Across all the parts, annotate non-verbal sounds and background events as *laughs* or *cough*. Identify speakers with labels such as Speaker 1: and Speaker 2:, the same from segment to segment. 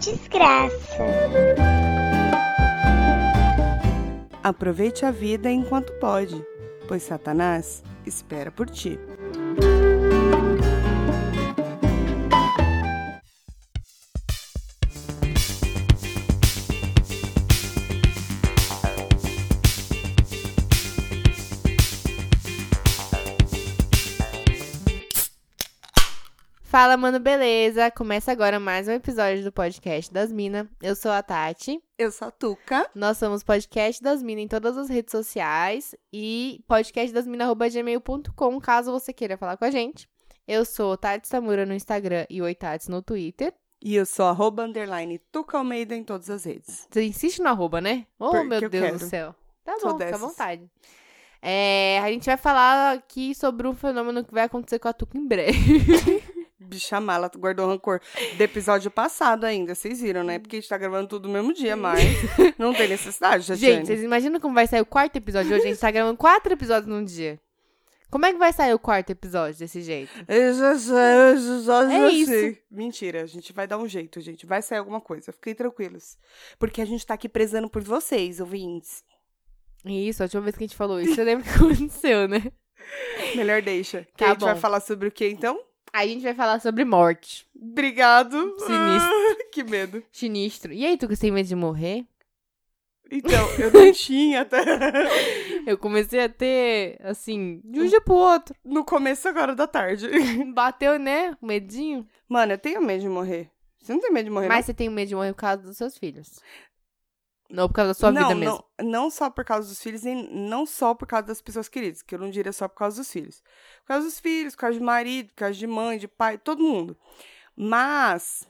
Speaker 1: desgraça.
Speaker 2: Aproveite a vida enquanto pode, pois Satanás espera por ti.
Speaker 3: Fala, mano, beleza? Começa agora mais um episódio do podcast das Minas. Eu sou a Tati.
Speaker 2: Eu sou a Tuca.
Speaker 3: Nós somos podcast das Minas em todas as redes sociais e podcastdasmina.gmail.com, caso você queira falar com a gente. Eu sou Tati Samura no Instagram e Oitats no Twitter.
Speaker 2: E eu sou arroba underline Tuca Almeida em todas as redes.
Speaker 3: Você insiste no arroba, né? Oh,
Speaker 2: Porque
Speaker 3: meu
Speaker 2: eu
Speaker 3: Deus
Speaker 2: quero.
Speaker 3: do céu. Tá bom, fica à vontade. É, a gente vai falar aqui sobre um fenômeno que vai acontecer com a Tuca em breve. *laughs*
Speaker 2: Bicha mala, tu guardou rancor do episódio passado ainda, vocês viram, né? Porque a gente tá gravando tudo no mesmo dia, mas *laughs* não tem necessidade, Tatiane.
Speaker 3: Gente, vocês imaginam como vai sair o quarto episódio hoje? A gente tá gravando quatro episódios num dia. Como é que vai sair o quarto episódio desse jeito?
Speaker 2: Eu já sei, eu já
Speaker 3: É
Speaker 2: já
Speaker 3: isso.
Speaker 2: sei. Mentira, a gente vai dar um jeito, gente. Vai sair alguma coisa. Fiquem tranquilos. Porque a gente tá aqui prezando por vocês, ouvintes.
Speaker 3: Isso, a última vez que a gente falou isso, você lembra o que aconteceu, né?
Speaker 2: Melhor deixa. Que
Speaker 3: Tá
Speaker 2: a gente vai
Speaker 3: bom.
Speaker 2: falar sobre o que então?
Speaker 3: Aí a gente vai falar sobre morte.
Speaker 2: Obrigado.
Speaker 3: Sinistro.
Speaker 2: Ah, *laughs* que medo.
Speaker 3: Sinistro. E aí, tu que tem medo de morrer?
Speaker 2: Então, eu não *laughs* tinha até. *laughs*
Speaker 3: Eu comecei a ter, assim, de um dia pro outro.
Speaker 2: No começo agora da tarde.
Speaker 3: Bateu, né? O medinho.
Speaker 2: Mano, eu tenho medo de morrer. Você não tem medo de morrer,
Speaker 3: Mas você tem medo de morrer por causa dos seus filhos. Não por causa da sua
Speaker 2: não,
Speaker 3: vida
Speaker 2: não,
Speaker 3: mesmo.
Speaker 2: Não, não só por causa dos filhos, nem não só por causa das pessoas queridas, que eu não diria só por causa dos filhos. Por causa dos filhos, por causa de marido, por causa de mãe, de pai, todo mundo. Mas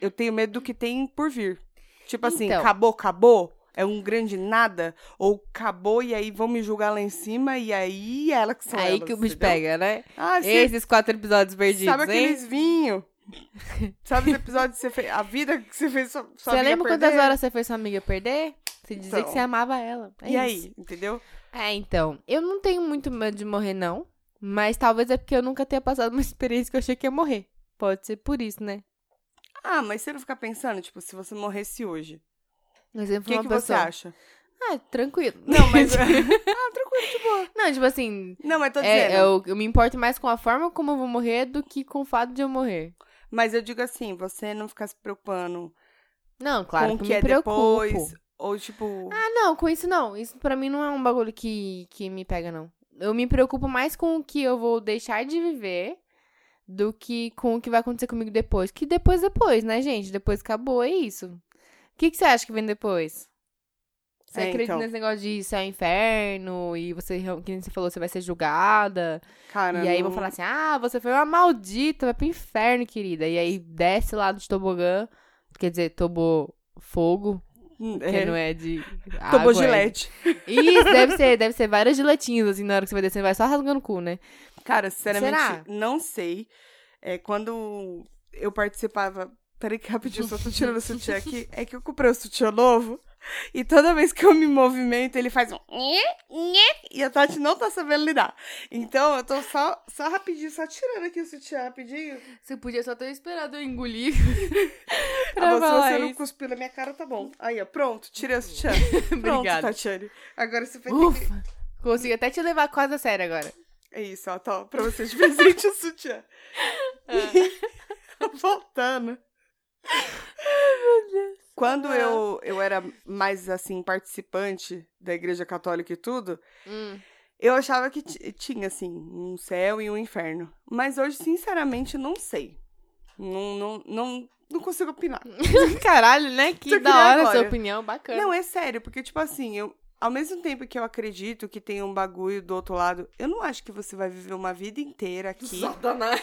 Speaker 2: eu tenho medo do que tem por vir. Tipo assim,
Speaker 3: Então.
Speaker 2: acabou, acabou, é um grande nada, ou acabou e aí vão me julgar lá em cima e aí ela que são
Speaker 3: Aí
Speaker 2: elas,
Speaker 3: que o bicho pega, né?
Speaker 2: Ah,
Speaker 3: Esses quatro episódios perdidos,
Speaker 2: sabe
Speaker 3: hein?
Speaker 2: aqueles vinhos? *laughs* sabe os episódios que você fez, a vida que você fez sua, sua
Speaker 3: Você lembra
Speaker 2: perder?
Speaker 3: quantas horas você fez sua amiga perder? Você dizia
Speaker 2: Então.
Speaker 3: que você amava ela. É
Speaker 2: E
Speaker 3: isso.
Speaker 2: aí, entendeu?
Speaker 3: É, então. Eu não tenho muito medo de morrer, não. Mas talvez é porque eu nunca tenha passado uma *laughs* experiência que eu achei que ia morrer. Pode ser por isso, né?
Speaker 2: Ah, mas você não fica pensando, tipo, se você morresse hoje, o que,
Speaker 3: uma
Speaker 2: que você acha?
Speaker 3: Ah, tranquilo.
Speaker 2: Não, mas. *laughs* ah, tranquilo, de boa.
Speaker 3: não, tipo assim,
Speaker 2: Não, mas tô
Speaker 3: é,
Speaker 2: dizendo.
Speaker 3: eu, eu me importo mais com a forma como eu vou morrer do que com o fato de eu morrer.
Speaker 2: Mas eu digo assim, você não ficar se preocupando
Speaker 3: Não, claro
Speaker 2: com o
Speaker 3: que,
Speaker 2: que
Speaker 3: eu
Speaker 2: é
Speaker 3: me preocupo.
Speaker 2: depois. Ou, tipo.
Speaker 3: Ah, não, com isso não. Isso pra mim não é um bagulho que, que me pega, não. Eu me preocupo mais com o que eu vou deixar de viver do que com o que vai acontecer comigo depois. Que depois, depois, né, gente? Depois acabou, é isso. O que, que você acha que vem depois? Você
Speaker 2: É,
Speaker 3: acredita
Speaker 2: então.
Speaker 3: nesse negócio de céu e inferno e você, que você falou, você vai ser julgada.
Speaker 2: Cara.
Speaker 3: e aí
Speaker 2: não...
Speaker 3: vão falar assim: ah, você foi uma maldita, vai pro inferno, querida. E aí desce lá do tobogã, quer dizer, tobo fogo,
Speaker 2: Hum,
Speaker 3: que
Speaker 2: É,
Speaker 3: não é de.
Speaker 2: Tomou
Speaker 3: água, é-
Speaker 2: gilete.
Speaker 3: isso, *laughs* deve ser, deve ser várias giletinhas, assim, na hora que você vai descer, vai só rasgando o cu, né?
Speaker 2: Cara, sinceramente,
Speaker 3: Será?
Speaker 2: não sei. É, quando eu participava. Peraí, que rapidinho, só tô tirando o sutiã aqui. É que eu comprei o sutiã novo. *laughs* E toda vez que eu me movimento, ele faz um. E a Tati não tá sabendo lidar. Então, eu tô só, só rapidinho, só tirando aqui o sutiã rapidinho.
Speaker 3: Você podia só ter esperado eu engolir. *laughs*
Speaker 2: Ah,
Speaker 3: pra
Speaker 2: mas se você não
Speaker 3: isso.
Speaker 2: cuspiu na minha cara, tá bom. Aí, ó, pronto, tirei o sutiã. *laughs*
Speaker 3: Obrigada.
Speaker 2: Tatiane. Agora você vai ter que...
Speaker 3: Ufa, consegui até te levar quase a sério agora.
Speaker 2: É isso, ó, tá, pra você de presente o sutiã. Voltando. Quando eu, eu era mais, assim, participante da igreja católica e tudo,
Speaker 3: Hum.
Speaker 2: eu achava que ti- tinha, assim, um céu e um inferno. Mas hoje, sinceramente, não sei. Não, não, não, não consigo opinar. *laughs*
Speaker 3: Caralho, né? *laughs* Que
Speaker 2: Só
Speaker 3: da hora a sua opinião, bacana.
Speaker 2: Não, é sério, porque, tipo assim, eu, ao mesmo tempo que eu acredito que tem um bagulho do outro lado, eu não acho que você vai viver uma vida inteira *laughs* aqui.
Speaker 3: Satanás.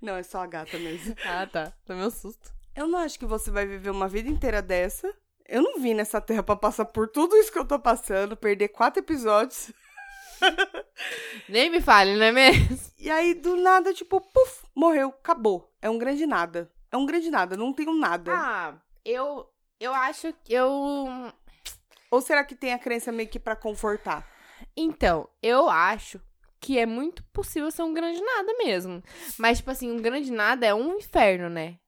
Speaker 2: Não, é só a gata mesmo.
Speaker 3: ah, tá. Tomei um susto.
Speaker 2: Eu não acho que você vai viver uma vida inteira dessa. Eu não vim nessa terra pra passar por tudo isso que eu tô passando, perder quatro episódios. *laughs*
Speaker 3: Nem me fale, não é mesmo?
Speaker 2: E aí, do nada, tipo, puf, morreu, acabou. É um grande nada. É um grande nada, não tenho nada.
Speaker 3: Ah, eu. Eu acho que eu.
Speaker 2: Ou será que tem a crença meio que pra confortar?
Speaker 3: Então, eu acho que é muito possível ser um grande nada mesmo. Mas, tipo assim, um grande nada é um inferno, né?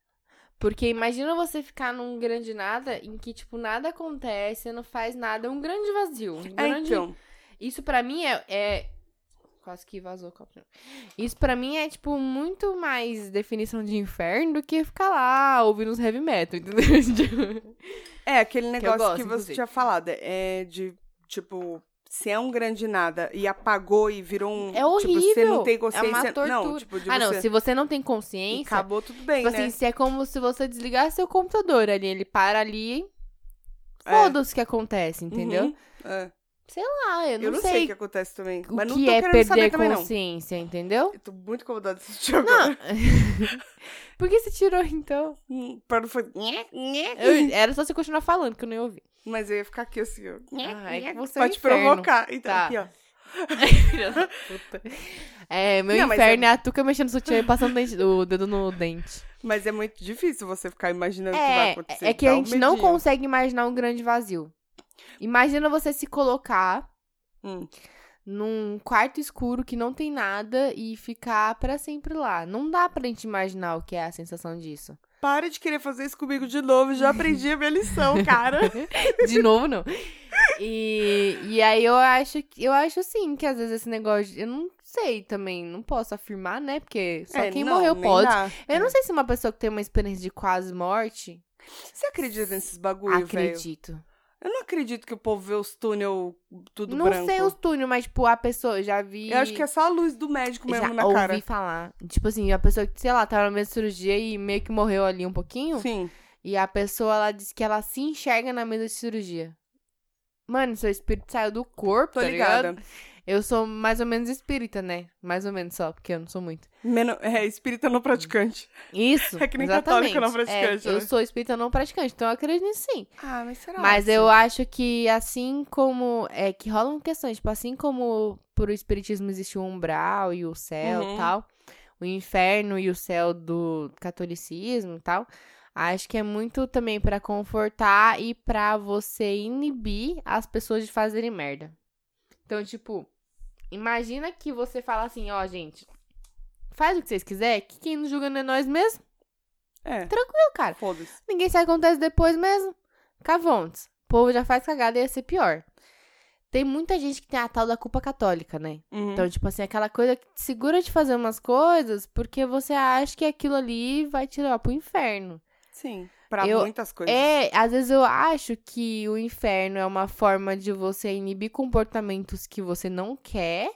Speaker 3: Porque imagina você ficar num grande nada em que, tipo, nada acontece, você não faz nada, é um grande vazio. Um
Speaker 2: É,
Speaker 3: grande...
Speaker 2: então.
Speaker 3: Isso pra mim é, é- Quase que vazou o copo. Isso pra mim é, tipo, muito mais definição de inferno do que ficar lá ouvindo uns heavy metal, *laughs* entendeu?
Speaker 2: É, aquele negócio que,
Speaker 3: gosto,
Speaker 2: você
Speaker 3: inclusive.
Speaker 2: tinha falado. É de, tipo, se é um grande nada e apagou e virou um.
Speaker 3: É
Speaker 2: Tipo, você não
Speaker 3: horrível.
Speaker 2: tem
Speaker 3: É
Speaker 2: consciência.
Speaker 3: uma tortura.
Speaker 2: Não, tipo, de
Speaker 3: ah, não,
Speaker 2: você.
Speaker 3: se você não tem
Speaker 2: E
Speaker 3: consciência,
Speaker 2: acabou tudo bem,
Speaker 3: tipo
Speaker 2: né?
Speaker 3: assim, se é como se você desligasse seu computador ali, ele para ali,
Speaker 2: É.
Speaker 3: foda-se o que acontece, entendeu?
Speaker 2: Uhum, é.
Speaker 3: Ah, eu não,
Speaker 2: Eu não sei o que acontece também.
Speaker 3: o
Speaker 2: mas não
Speaker 3: que
Speaker 2: tô
Speaker 3: é
Speaker 2: querendo saber
Speaker 3: perder
Speaker 2: também, não.
Speaker 3: consciência, entendeu?
Speaker 2: Eu tô muito incomodada de assistir agora. *laughs*
Speaker 3: Por que você tirou, então?
Speaker 2: Hum, Pra não foi.
Speaker 3: Era só você continuar falando, que eu nem ouvi.
Speaker 2: Mas eu ia ficar aqui assim, ó.
Speaker 3: Ah, é que você
Speaker 2: Pra
Speaker 3: é
Speaker 2: provocar. Então,
Speaker 3: Tá.
Speaker 2: aqui, ó. *laughs*
Speaker 3: É, meu
Speaker 2: Não, mas
Speaker 3: inferno é... a Tuca mexendo no sutiã e passando dente- o dedo no dente.
Speaker 2: Mas é muito difícil você ficar imaginando o que vai
Speaker 3: É,
Speaker 2: acontecer.
Speaker 3: é que a gente não consegue imaginar um grande vazio. Imagina você se colocar
Speaker 2: Hum.
Speaker 3: Num quarto escuro que não tem nada e ficar pra sempre lá. Não dá pra gente imaginar o que é a sensação disso.
Speaker 2: Para de querer fazer isso comigo de novo. Já aprendi a minha lição, cara. *laughs*
Speaker 3: De novo, não. E, e aí eu acho que eu acho sim que às vezes esse negócio. Eu não sei também, não posso afirmar, né? Porque só
Speaker 2: É,
Speaker 3: quem
Speaker 2: não,
Speaker 3: morreu pode.
Speaker 2: dá.
Speaker 3: Eu
Speaker 2: É.
Speaker 3: não sei se uma pessoa que tem uma experiência de quase morte.
Speaker 2: Você acredita nesses bagulho, velho?
Speaker 3: acredito.
Speaker 2: Eu não acredito que o povo vê os túnel tudo
Speaker 3: não
Speaker 2: branco.
Speaker 3: sei os túneis, mas, tipo, a pessoa, eu já vi.
Speaker 2: Eu acho que é só a luz do médico mesmo
Speaker 3: já
Speaker 2: na
Speaker 3: ouvi
Speaker 2: cara.
Speaker 3: falar. Tipo assim, a pessoa que, sei lá, tava na mesa de cirurgia e meio que morreu ali um pouquinho.
Speaker 2: Sim.
Speaker 3: E a pessoa, ela disse que ela se enxerga na mesa de cirurgia. Mano, seu espírito saiu do corpo,
Speaker 2: Tô
Speaker 3: tá
Speaker 2: ligada.
Speaker 3: ligado? Eu sou mais ou menos espírita, né? Mais ou menos só, porque eu não sou muito.
Speaker 2: Meno... É, espírita não praticante.
Speaker 3: Isso, *laughs*
Speaker 2: É que nem
Speaker 3: exatamente.
Speaker 2: católico não praticante,
Speaker 3: É, eu
Speaker 2: né?
Speaker 3: sou espírita não praticante, então eu acredito nisso sim.
Speaker 2: Ah, mas será?
Speaker 3: Mas eu acho que assim como. É que rolam questões, tipo, assim como pro espiritismo existe o umbral e o céu e
Speaker 2: Uhum.
Speaker 3: tal, o inferno e o céu do catolicismo e tal. Acho que é muito também pra confortar e pra você inibir as pessoas de fazerem merda. Então, tipo, imagina que você fala assim, ó, gente, faz o que vocês quiserem, que quem não julga não é nós mesmo.
Speaker 2: É,
Speaker 3: Tranquilo, cara.
Speaker 2: foda-se.
Speaker 3: Ninguém sabe o que acontece depois mesmo. Cavontes. O povo já faz cagada e ia ser pior. Tem muita gente que tem a tal da culpa católica, né?
Speaker 2: Uhum.
Speaker 3: Então, tipo assim, aquela coisa que te segura de fazer umas coisas porque você acha que aquilo ali vai te levar pro inferno.
Speaker 2: Sim, pra
Speaker 3: eu-
Speaker 2: muitas coisas.
Speaker 3: É, às vezes eu acho que o inferno é uma forma de você inibir comportamentos que você não quer.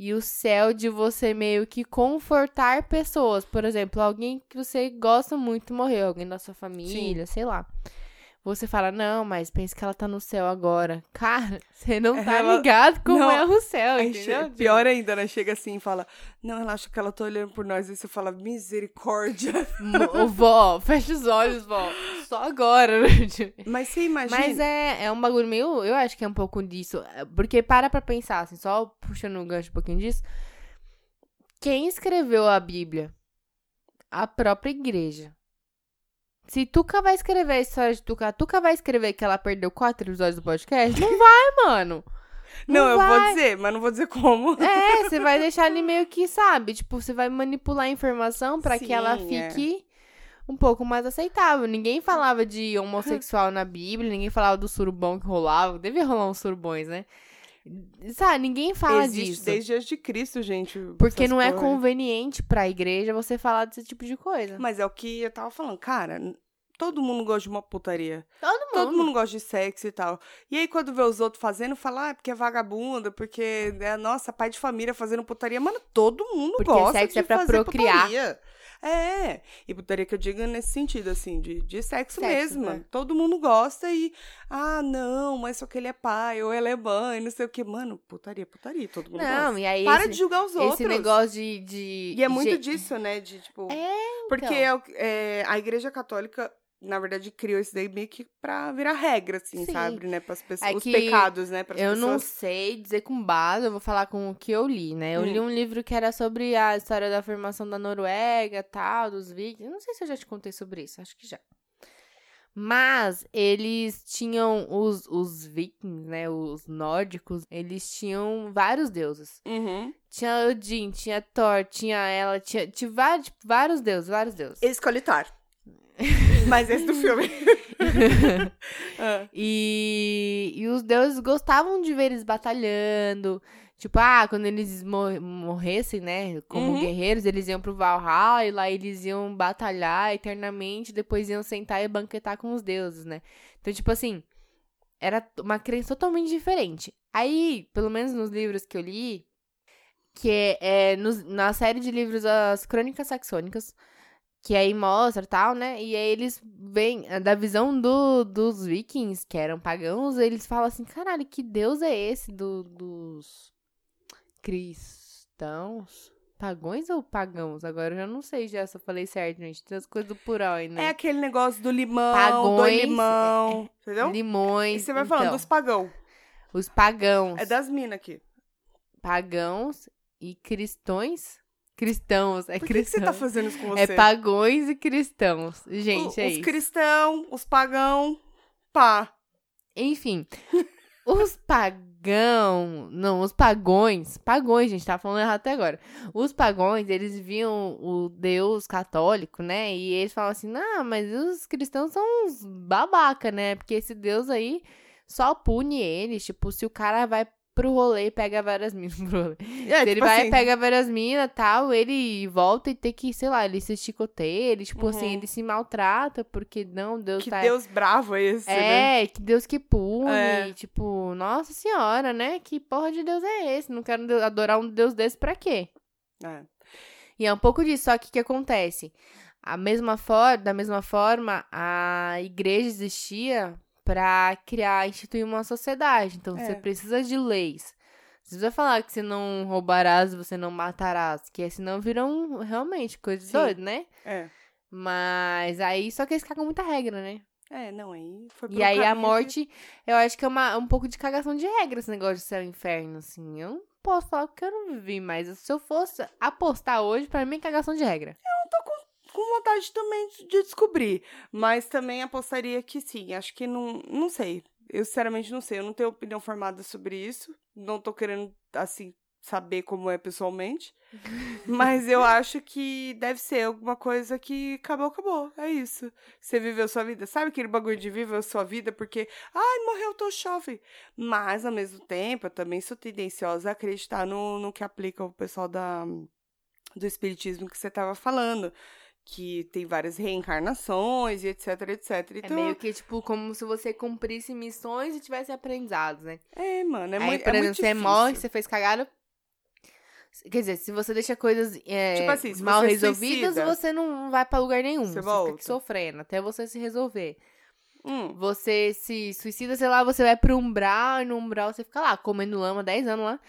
Speaker 3: E o céu de você meio que confortar pessoas. Por exemplo, alguém que você gosta muito morreu, alguém da sua família, sei lá. Você fala, não, mas pensa que ela tá no céu agora. Cara, *laughs* você não tá
Speaker 2: Ela-
Speaker 3: ligado como
Speaker 2: não,
Speaker 3: é o céu, entendeu?
Speaker 2: che- Pior ainda, né? Chega assim e fala, não, relaxa que ela tá olhando por nós. Aí você fala, misericórdia.
Speaker 3: Mo- Vó, *laughs* fecha os olhos, vó. Só agora. *laughs*
Speaker 2: Mas você imagina...
Speaker 3: Mas é, é um bagulho meio. Eu acho que é um pouco disso. é, Porque para pra pensar, assim, só puxando um gancho um pouquinho disso. Quem escreveu a Bíblia? A própria igreja. Se Tuca vai escrever a história de Tuca, Tuca vai escrever que ela perdeu quatro episódios do podcast? Não vai, mano. *laughs*
Speaker 2: Não, eu vou
Speaker 3: vai.
Speaker 2: dizer, mas não vou dizer como.
Speaker 3: É, *laughs* você vai deixar ali meio que, sabe? Tipo, você vai manipular a informação pra que ela
Speaker 2: é.
Speaker 3: fique um pouco mais aceitável. Ninguém falava de homossexual na Bíblia, ninguém falava do surubão que rolava. Devia rolar uns surubões, né? Sabe, ninguém fala
Speaker 2: Existe
Speaker 3: disso.
Speaker 2: desde antes de Cristo, gente.
Speaker 3: Porque não é conveniente pra igreja você falar desse tipo de coisa.
Speaker 2: Mas é o que eu tava falando. Cara, todo mundo gosta de uma putaria.
Speaker 3: Todo mundo.
Speaker 2: Todo mundo gosta de sexo e tal. E aí, quando vê os outros fazendo, fala, ah, é porque é vagabunda, porque é, nossa, pai de família fazendo putaria. Mano, todo mundo
Speaker 3: Porque
Speaker 2: gosta
Speaker 3: sexo
Speaker 2: de
Speaker 3: é pra
Speaker 2: fazer
Speaker 3: procriar.
Speaker 2: putaria. É, e putaria que eu digo nesse sentido, assim, de, de sexo,
Speaker 3: Sexo,
Speaker 2: mesmo.
Speaker 3: é.
Speaker 2: Todo mundo gosta e, ah, não, mas só que ele é pai, ou ela é mãe, não sei o que. Mano, putaria, putaria, todo mundo
Speaker 3: Não,
Speaker 2: gosta.
Speaker 3: e aí
Speaker 2: Para
Speaker 3: esse,
Speaker 2: de julgar os outros.
Speaker 3: esse negócio de, de.
Speaker 2: E é muito
Speaker 3: de-
Speaker 2: disso, né? De, tipo.
Speaker 3: É,
Speaker 2: Porque
Speaker 3: então.
Speaker 2: é o- é, a Igreja Católica, na verdade, criou isso daí meio que pra virar regra, assim,
Speaker 3: Sim.
Speaker 2: sabe? Né? Pras pessoas,
Speaker 3: É
Speaker 2: os pecados, né? Pras
Speaker 3: Eu
Speaker 2: pessoas.
Speaker 3: não sei dizer com base, eu vou falar com o que eu li, né? Eu
Speaker 2: Hum.
Speaker 3: li um livro que era sobre a história da formação da Noruega, tal, dos vikings. Não sei se eu já te contei sobre isso, acho que já. Mas eles tinham os, os vikings, né? Os nórdicos, eles tinham vários deuses.
Speaker 2: Uhum.
Speaker 3: Tinha Odin, tinha Thor, tinha ela, tinha, tinha vários, tipo, vários deuses, vários deuses.
Speaker 2: Escolitar. *laughs* Mas esse do filme. *laughs* Ah,
Speaker 3: E, e os deuses gostavam de ver eles batalhando. Tipo, ah, quando eles mor- morressem, né, como
Speaker 2: Uhum.
Speaker 3: guerreiros, eles iam pro Valhalla e lá eles iam batalhar eternamente, depois iam sentar e banquetar com os deuses, né? Então, tipo assim, era uma crença totalmente diferente. Aí, pelo menos nos livros que eu li, que é, é nos- na série de livros As Crônicas Saxônicas, que aí mostra tal, né? E aí eles vêm, eh, da visão do, dos vikings, que eram pagãos, eles falam assim, caralho, que deus é esse do, dos cristãos? Pagões ou pagãos? Agora eu já não sei já se eu falei certo, gente. Tem as coisas do plural aí,
Speaker 2: É
Speaker 3: né?
Speaker 2: aquele negócio do limão, do
Speaker 3: Pagões,
Speaker 2: limão, entendeu?
Speaker 3: Limões.
Speaker 2: E você vai falando
Speaker 3: então,
Speaker 2: dos pagão.
Speaker 3: Os pagãos.
Speaker 2: É das minas aqui.
Speaker 3: Pagãos e cristões? Cristãos, é
Speaker 2: Por que, que você tá fazendo isso com você?
Speaker 3: É pagões e cristãos. Gente,
Speaker 2: O-
Speaker 3: é
Speaker 2: os
Speaker 3: isso.
Speaker 2: cristãos, os pagão, pá.
Speaker 3: Enfim, os pagão, não, os pagões, pagões, gente, tá falando errado até agora. Os pagões, eles viam o Deus católico, né? E eles falam assim: "Não, mas os cristãos são uns babaca, né? Porque esse Deus aí só pune eles, tipo, se o cara vai pro rolê e pega várias *laughs* minas pro rolê.
Speaker 2: É,
Speaker 3: Se ele
Speaker 2: tipo
Speaker 3: vai
Speaker 2: assim,
Speaker 3: e pega várias minas tal, ele volta e tem que, sei lá, ele se chicoteia, ele, tipo assim,
Speaker 2: Uhum.
Speaker 3: ele se maltrata, porque não, Deus
Speaker 2: Que
Speaker 3: tá.
Speaker 2: Deus bravo é esse, né?
Speaker 3: É, que Deus que pune,
Speaker 2: É.
Speaker 3: tipo, nossa senhora, né? Que porra de Deus é esse? Não quero adorar um Deus desse pra quê?
Speaker 2: É.
Speaker 3: E é um pouco disso, só que o que acontece? A mesma for da mesma forma, a igreja existia pra criar, instituir uma sociedade. Então, você
Speaker 2: É.
Speaker 3: precisa de leis. Você precisa falar que você não roubarás, você não matarás, que senão viram realmente coisas doidas, né?
Speaker 2: É.
Speaker 3: Mas aí, só que eles cagam muita regra, né?
Speaker 2: É, não, aí foi
Speaker 3: E aí a
Speaker 2: que-
Speaker 3: morte, eu acho que é uma, um pouco de cagação de regra esse negócio de céu e inferno, assim. Eu não posso falar porque eu não vivi, mas se eu fosse apostar hoje, pra mim é cagação de regra.
Speaker 2: Com vontade também de descobrir. Mas também apostaria que sim. Acho que não. Não sei. Eu sinceramente não sei. Eu não tenho opinião formada sobre isso. Não tô querendo, assim, saber como é pessoalmente. *laughs* Mas eu acho que deve ser alguma coisa que acabou, acabou. É isso. Você viveu sua vida. Sabe aquele bagulho de viver sua vida porque, ai, morreu teu chove. Mas, ao mesmo tempo, eu também sou tendenciosa a acreditar no, no que aplica o pessoal da, do espiritismo que você tava falando. Que tem várias reencarnações e etc, etc. Então,
Speaker 3: é meio que, tipo, como se você cumprisse missões e tivesse aprendizados, né?
Speaker 2: é, mano, é,
Speaker 3: aí,
Speaker 2: muito,
Speaker 3: por
Speaker 2: é
Speaker 3: exemplo,
Speaker 2: muito
Speaker 3: você
Speaker 2: difícil.
Speaker 3: morre, você fez cagada. Quer dizer, se você deixa coisas é,
Speaker 2: Tipo assim,
Speaker 3: mal
Speaker 2: você
Speaker 3: resolvidas,
Speaker 2: suicida,
Speaker 3: você não vai pra lugar nenhum.
Speaker 2: você
Speaker 3: Você, fica sofrendo até você se resolver.
Speaker 2: Hum,
Speaker 3: Você se suicida, sei lá, você vai pro umbral, e no umbral você fica lá, comendo lama 10 anos lá.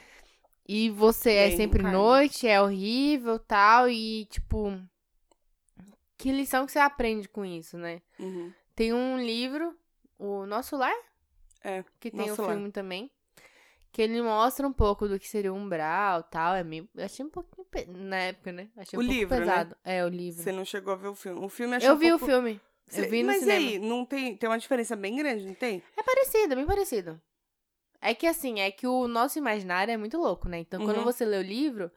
Speaker 3: E você é
Speaker 2: aí
Speaker 3: sempre
Speaker 2: reencarna.
Speaker 3: noite, é horrível tal, e tipo. Que lição que você aprende com isso, né?
Speaker 2: uhum.
Speaker 3: Tem um livro, o Nosso Lar,
Speaker 2: É,
Speaker 3: que tem o
Speaker 2: Lar.
Speaker 3: filme também. Que ele mostra um pouco do que seria o umbral tal. É meio, eu achei um pouquinho. pe- Na época, né? Achei um
Speaker 2: O
Speaker 3: pouco
Speaker 2: livro, né?
Speaker 3: pesado. É, o livro.
Speaker 2: Você não chegou a ver o filme. O filme achei
Speaker 3: Eu
Speaker 2: um
Speaker 3: vi
Speaker 2: pouco...
Speaker 3: o filme.
Speaker 2: Cê-
Speaker 3: Eu vi no
Speaker 2: Mas
Speaker 3: cinema.
Speaker 2: aí, não tem, tem uma diferença bem grande, não tem?
Speaker 3: É parecido, é bem parecido. É que assim, é que o nosso imaginário é muito louco, né? Então, quando
Speaker 2: Uhum.
Speaker 3: você lê o livro,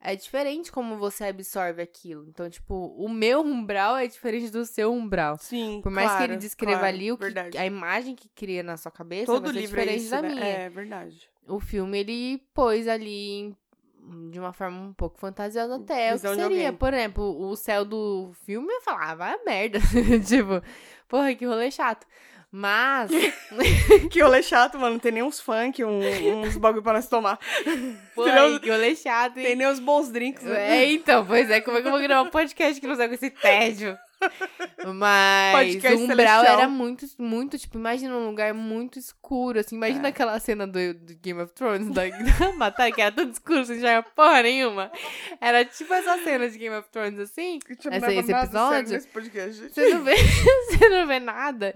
Speaker 3: é diferente como você absorve aquilo. Então, tipo, o meu umbral é diferente do seu umbral.
Speaker 2: Sim,
Speaker 3: Por mais que
Speaker 2: claro,
Speaker 3: ele descreva
Speaker 2: claro,
Speaker 3: ali o que,
Speaker 2: verdade.
Speaker 3: a imagem que cria na sua cabeça
Speaker 2: Todo
Speaker 3: vai ser
Speaker 2: é
Speaker 3: diferente
Speaker 2: isso,
Speaker 3: da
Speaker 2: né?
Speaker 3: minha.
Speaker 2: É, verdade.
Speaker 3: O filme, ele pôs ali de uma forma um pouco fantasiosa até o que seria. Por exemplo, o céu do filme eu falava, ah, vai a merda. *laughs* tipo, porra, que rolê chato. Mas, *laughs*
Speaker 2: Que rolê chato, mano. Não tem nem uns funk, um- uns bagulho pra nós tomar. *laughs*
Speaker 3: porra, que rolê chato, hein?
Speaker 2: Tem nem os bons drinks. né?
Speaker 3: É, então, pois é, como é que eu vou gravar um podcast que não sai com esse tédio? Mas o umbral
Speaker 2: celestial.
Speaker 3: era muito, muito, tipo, imagina um lugar muito escuro, assim, imagina
Speaker 2: É.
Speaker 3: aquela cena do, do Game of Thrones, da, *laughs* da batalha, que era tudo escuro, sem enxergar porra nenhuma. Era tipo essa cena de Game of Thrones, assim,
Speaker 2: não
Speaker 3: Essa- esse episódio? você não vê, *laughs* você não vê nada,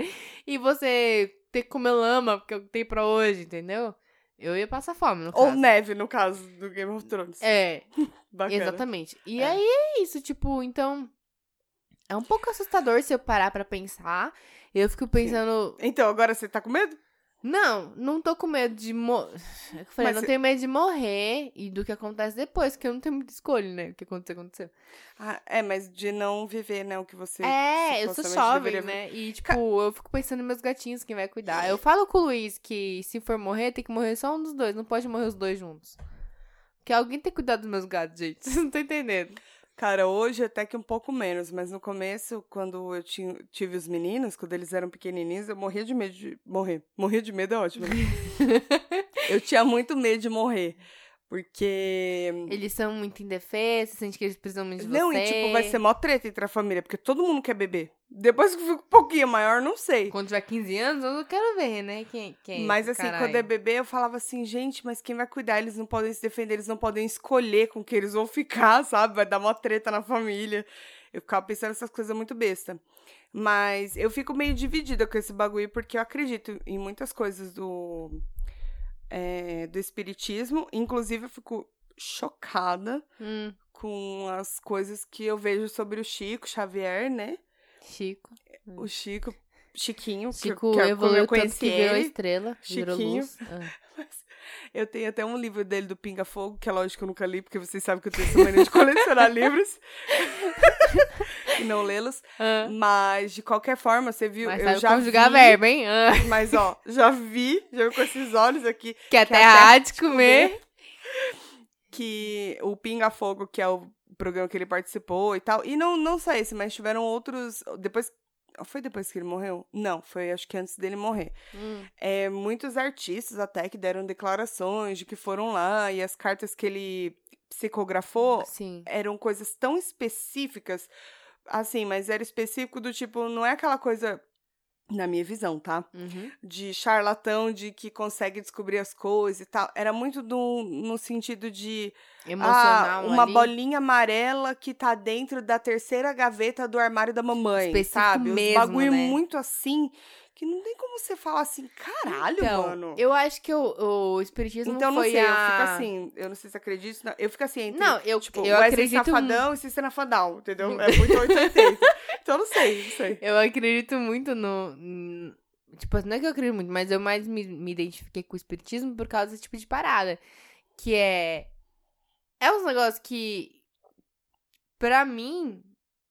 Speaker 3: e você ter que comer lama, porque é o que tem pra hoje, entendeu? Eu ia passar fome, no
Speaker 2: Ou
Speaker 3: caso.
Speaker 2: neve, no caso do Game of Thrones.
Speaker 3: É, *laughs*
Speaker 2: Bacana.
Speaker 3: Exatamente. E
Speaker 2: É.
Speaker 3: aí é isso, tipo, então. É um pouco assustador se eu parar pra pensar. Eu fico pensando.
Speaker 2: Então, agora você tá com medo?
Speaker 3: Não, não tô com medo de morrer. Eu falei,
Speaker 2: Mas
Speaker 3: não
Speaker 2: cê-
Speaker 3: tenho medo de morrer e do que acontece depois, que eu não tenho muita escolha, né? O que aconteceu, aconteceu.
Speaker 2: Ah, é, mas de não viver, né, o que você
Speaker 3: É, eu sou jovem,
Speaker 2: deveria
Speaker 3: né? E, tipo, eu fico pensando nos meus gatinhos, quem vai cuidar. Eu *gasps* falo com o Luiz que se for morrer, tem que morrer só um dos dois, não pode morrer os dois juntos. Porque alguém tem que cuidar dos meus gatos, gente. *laughs* Vocês não estão entendendo.
Speaker 2: Cara, hoje até que um pouco menos, mas no começo, quando eu tinha, tive os meninos, quando eles eram pequenininhos, eu morria de medo de morrer. Morria de medo é ótimo. *laughs* eu tinha muito medo de morrer, porque...
Speaker 3: Eles são muito indefesos, sente que eles precisam muito de você.
Speaker 2: Não, e tipo, vai ser mó treta entre a família, porque todo mundo quer beber. Depois que eu fico um pouquinho maior, não sei.
Speaker 3: Quando tiver 15 anos, eu não quero ver, né? Quem, quem
Speaker 2: Mas
Speaker 3: esse
Speaker 2: assim,
Speaker 3: caralho.
Speaker 2: quando é bebê, eu falava assim, gente, mas quem vai cuidar? Eles não podem se defender, eles não podem escolher com que eles vão ficar, *laughs* sabe? Vai dar uma treta na família. Eu ficava pensando essas coisas muito besta. Mas eu fico meio dividida com esse bagulho, porque eu acredito em muitas coisas do, é, do espiritismo. Inclusive, eu fico chocada
Speaker 3: Hum,
Speaker 2: com as coisas que eu vejo sobre o Chico Xavier, né?
Speaker 3: Chico.
Speaker 2: O Chico, Chiquinho, que-
Speaker 3: Chico
Speaker 2: que, eu- como
Speaker 3: evoluiu
Speaker 2: eu
Speaker 3: tanto
Speaker 2: conheci
Speaker 3: que virou
Speaker 2: ele.
Speaker 3: estrela, virou
Speaker 2: Chiquinho.
Speaker 3: luz. Ah. *laughs*
Speaker 2: Eu tenho até um livro dele do Pinga Fogo, que é lógico que eu nunca li, porque vocês sabem que eu tenho essa mania de colecionar *laughs* livros e não lê-los. *laughs*
Speaker 3: Ah.
Speaker 2: Mas, de qualquer forma, você viu,
Speaker 3: Mas
Speaker 2: eu já
Speaker 3: conjugar
Speaker 2: vi,
Speaker 3: verbo, hein? Ah.
Speaker 2: Mas, ó, já vi, já vi com esses olhos aqui, *laughs*
Speaker 3: Que até
Speaker 2: até
Speaker 3: há de comer.
Speaker 2: que o Pinga Fogo, que é o programa que ele participou e tal, e não, não só esse, mas tiveram outros, depois... Foi depois que ele morreu? Não, foi acho que antes dele morrer.
Speaker 3: Hum.
Speaker 2: é, muitos artistas até que deram declarações de que foram lá e as cartas que ele psicografou
Speaker 3: Sim.
Speaker 2: eram coisas tão específicas, assim, mas era específico do tipo, não é aquela coisa, na minha visão, tá?
Speaker 3: Uhum.
Speaker 2: De charlatão, de que consegue descobrir as coisas e tal. Era muito do, no sentido de
Speaker 3: Emocional
Speaker 2: ah, uma
Speaker 3: ali.
Speaker 2: bolinha amarela que tá dentro da terceira gaveta do armário da mamãe,
Speaker 3: Específico
Speaker 2: sabe?
Speaker 3: Mesmo,
Speaker 2: bagulho
Speaker 3: né?
Speaker 2: muito assim que não tem como você falar assim, caralho,
Speaker 3: Então,
Speaker 2: mano.
Speaker 3: eu acho que o, o espiritismo
Speaker 2: Então, não
Speaker 3: foi
Speaker 2: sei,
Speaker 3: a...
Speaker 2: eu fico assim, eu não sei se acredito, não, eu fico assim, entre,
Speaker 3: Não, eu-
Speaker 2: tipo,
Speaker 3: eu
Speaker 2: Wesley
Speaker 3: acredito
Speaker 2: Safadão e Cícera Fadal, entendeu? É muito 880. *laughs* então, não sei, não sei.
Speaker 3: Eu acredito muito no... Tipo, não é que eu acredito muito, mas eu mais me, me identifiquei com o espiritismo por causa desse tipo de parada. Que é... É uns negócios que... Pra mim,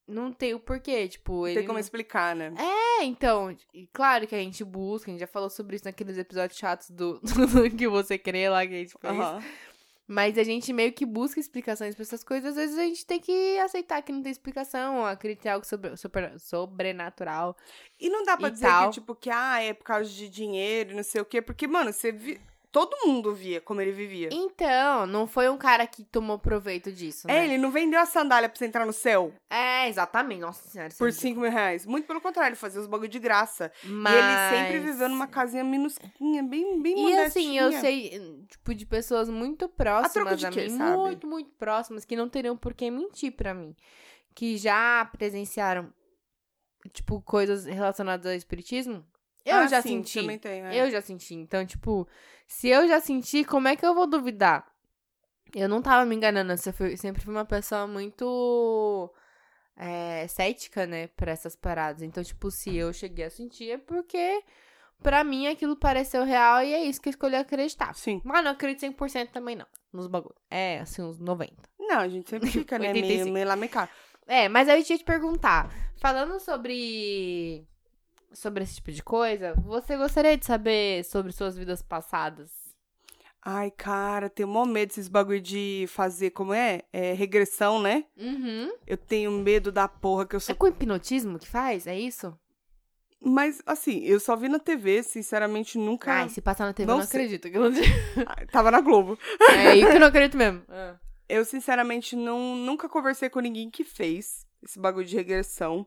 Speaker 3: não tem o porquê. Tipo, ele
Speaker 2: tem como explicar, né?
Speaker 3: É, então, claro que a gente busca, a gente já falou sobre isso naqueles episódios chatos *laughs* do, do que você crê lá que a gente fez.
Speaker 2: Aham.
Speaker 3: Mas a gente meio que busca explicações pra essas coisas, às vezes a gente tem que aceitar que não tem explicação, acreditar algo sobre, super- sobrenatural.
Speaker 2: E não dá pra dizer
Speaker 3: tal.
Speaker 2: que, tipo, que, ah, é por causa de dinheiro, não sei o quê. Porque, mano, você vi... todo mundo via como ele vivia.
Speaker 3: Então, não foi um cara que tomou proveito disso,
Speaker 2: É,
Speaker 3: né?
Speaker 2: ele não vendeu a sandália pra você entrar no céu
Speaker 3: É, exatamente. Nossa senhora. é
Speaker 2: por
Speaker 3: ridículo.
Speaker 2: 5 mil reais. Muito pelo contrário, ele fazia os bagulho de graça.
Speaker 3: Mas...
Speaker 2: E ele sempre viveu numa casinha minusquinha, bem, bem
Speaker 3: E assim, eu
Speaker 2: modestinha.
Speaker 3: sei, tipo, de pessoas muito próximas
Speaker 2: de
Speaker 3: a,
Speaker 2: quê,
Speaker 3: mim,
Speaker 2: sabe?
Speaker 3: muito, muito próximas, que não teriam por que mentir pra mim. Que já presenciaram, tipo, coisas relacionadas ao espiritismo. Eu
Speaker 2: Ah,
Speaker 3: já
Speaker 2: sim,
Speaker 3: senti.
Speaker 2: Tem, é.
Speaker 3: Eu já senti. Então, tipo, se eu já senti, como é que eu vou duvidar? Eu não tava me enganando, eu sempre fui- sempre fui uma pessoa muito é, cética, né, pra essas paradas. Então, tipo, se eu cheguei a sentir é porque, pra mim, aquilo pareceu real e é isso que eu escolhi acreditar.
Speaker 2: Sim.
Speaker 3: Mas não acredito 100% também, não, nos bagulhos. É, assim, uns 90%.
Speaker 2: Não, a gente sempre fica, né, *laughs* meio,
Speaker 3: 85.
Speaker 2: meio.
Speaker 3: É, mas aí eu tinha te perguntar, falando sobre sobre esse tipo de coisa, você gostaria de saber sobre suas vidas passadas?
Speaker 2: Ai, cara, tenho mó medo desses bagulho de fazer, como é? É regressão, né?
Speaker 3: Uhum.
Speaker 2: Eu tenho medo da porra que eu
Speaker 3: É
Speaker 2: sou.
Speaker 3: com hipnotismo que faz? É isso?
Speaker 2: Mas, assim, eu só vi na TV, sinceramente, nunca.
Speaker 3: Ai, se passar na TV, eu
Speaker 2: não
Speaker 3: não
Speaker 2: sei.
Speaker 3: acredito. que eu não- *laughs*
Speaker 2: Ah, Tava na Globo.
Speaker 3: É aí que eu não acredito mesmo. Ah. *laughs*
Speaker 2: Eu, sinceramente, não, nunca conversei com ninguém que fez esse bagulho de regressão.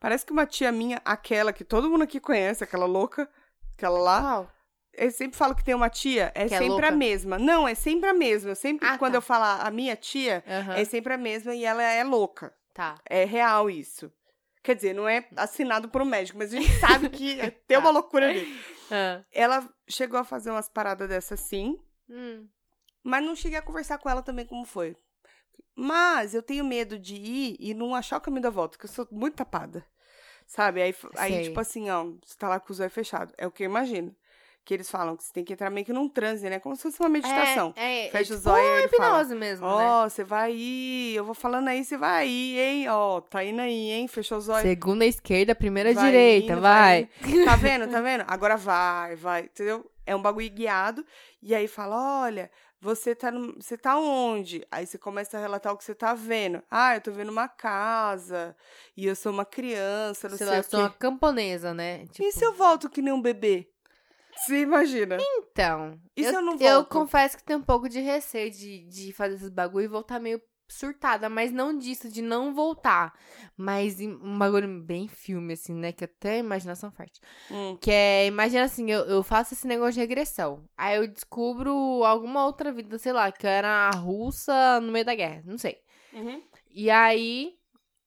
Speaker 2: Parece que uma tia minha, aquela que todo mundo aqui conhece, aquela louca, aquela lá,
Speaker 3: Qual?
Speaker 2: eu sempre falo que tem uma tia, é
Speaker 3: Que é
Speaker 2: sempre a mesma. Não, é sempre a mesma. Eu sempre,
Speaker 3: Ah,
Speaker 2: quando
Speaker 3: tá.
Speaker 2: eu falar a minha tia,
Speaker 3: Aham.
Speaker 2: é sempre a mesma e ela é louca.
Speaker 3: Tá.
Speaker 2: É real isso. Quer dizer, não é assinado por um médico, mas a gente *laughs* sabe que tem uma
Speaker 3: Tá.
Speaker 2: loucura ali. *laughs*
Speaker 3: Ah.
Speaker 2: Ela chegou a fazer umas paradas dessas sim,
Speaker 3: Hum.
Speaker 2: mas não cheguei a conversar com ela também como foi. Mas eu tenho medo de ir e não achar o caminho da volta, porque eu sou muito tapada. Sabe? Aí, aí tipo assim, ó, você tá lá com os olhos fechados. É o que eu imagino. Que eles falam que você tem que entrar meio que num transe, né? Como se fosse uma meditação.
Speaker 3: É, é,
Speaker 2: Fecha
Speaker 3: é
Speaker 2: os
Speaker 3: tipo
Speaker 2: olhos
Speaker 3: uma
Speaker 2: e ele fala,
Speaker 3: hipnose mesmo, né?
Speaker 2: Ó, você vai aí, eu vou falando aí, você vai aí, hein? Ó, tá indo aí, hein? Fechou os olhos.
Speaker 3: Segunda esquerda, primeira
Speaker 2: Vai
Speaker 3: direita,
Speaker 2: indo,
Speaker 3: vai.
Speaker 2: indo. Tá vendo? Tá vendo? Agora vai, vai, entendeu? É um bagulho guiado. E aí fala: olha, você tá, no, você tá onde? Aí você começa a relatar o que você tá vendo. Ah, eu tô vendo uma casa. E eu sou uma criança, não
Speaker 3: Sei
Speaker 2: sei,
Speaker 3: lá,
Speaker 2: o
Speaker 3: sou uma camponesa, né? Tipo,
Speaker 2: E se eu volto que nem um bebê? Você imagina?
Speaker 3: Então,
Speaker 2: E se eu não
Speaker 3: eu
Speaker 2: volto?
Speaker 3: confesso que tenho um pouco de receio de, de fazer esses bagulho e voltar meio surtada, mas não disso, de não voltar. Mas um bagulho bem filme, assim, né? Que até a imaginação forte.
Speaker 2: Hum.
Speaker 3: Que é, imagina assim, eu, eu faço esse negócio de regressão. Aí eu descubro alguma outra vida, sei lá, que eu era russa no meio da guerra, não sei.
Speaker 2: Uhum.
Speaker 3: E aí,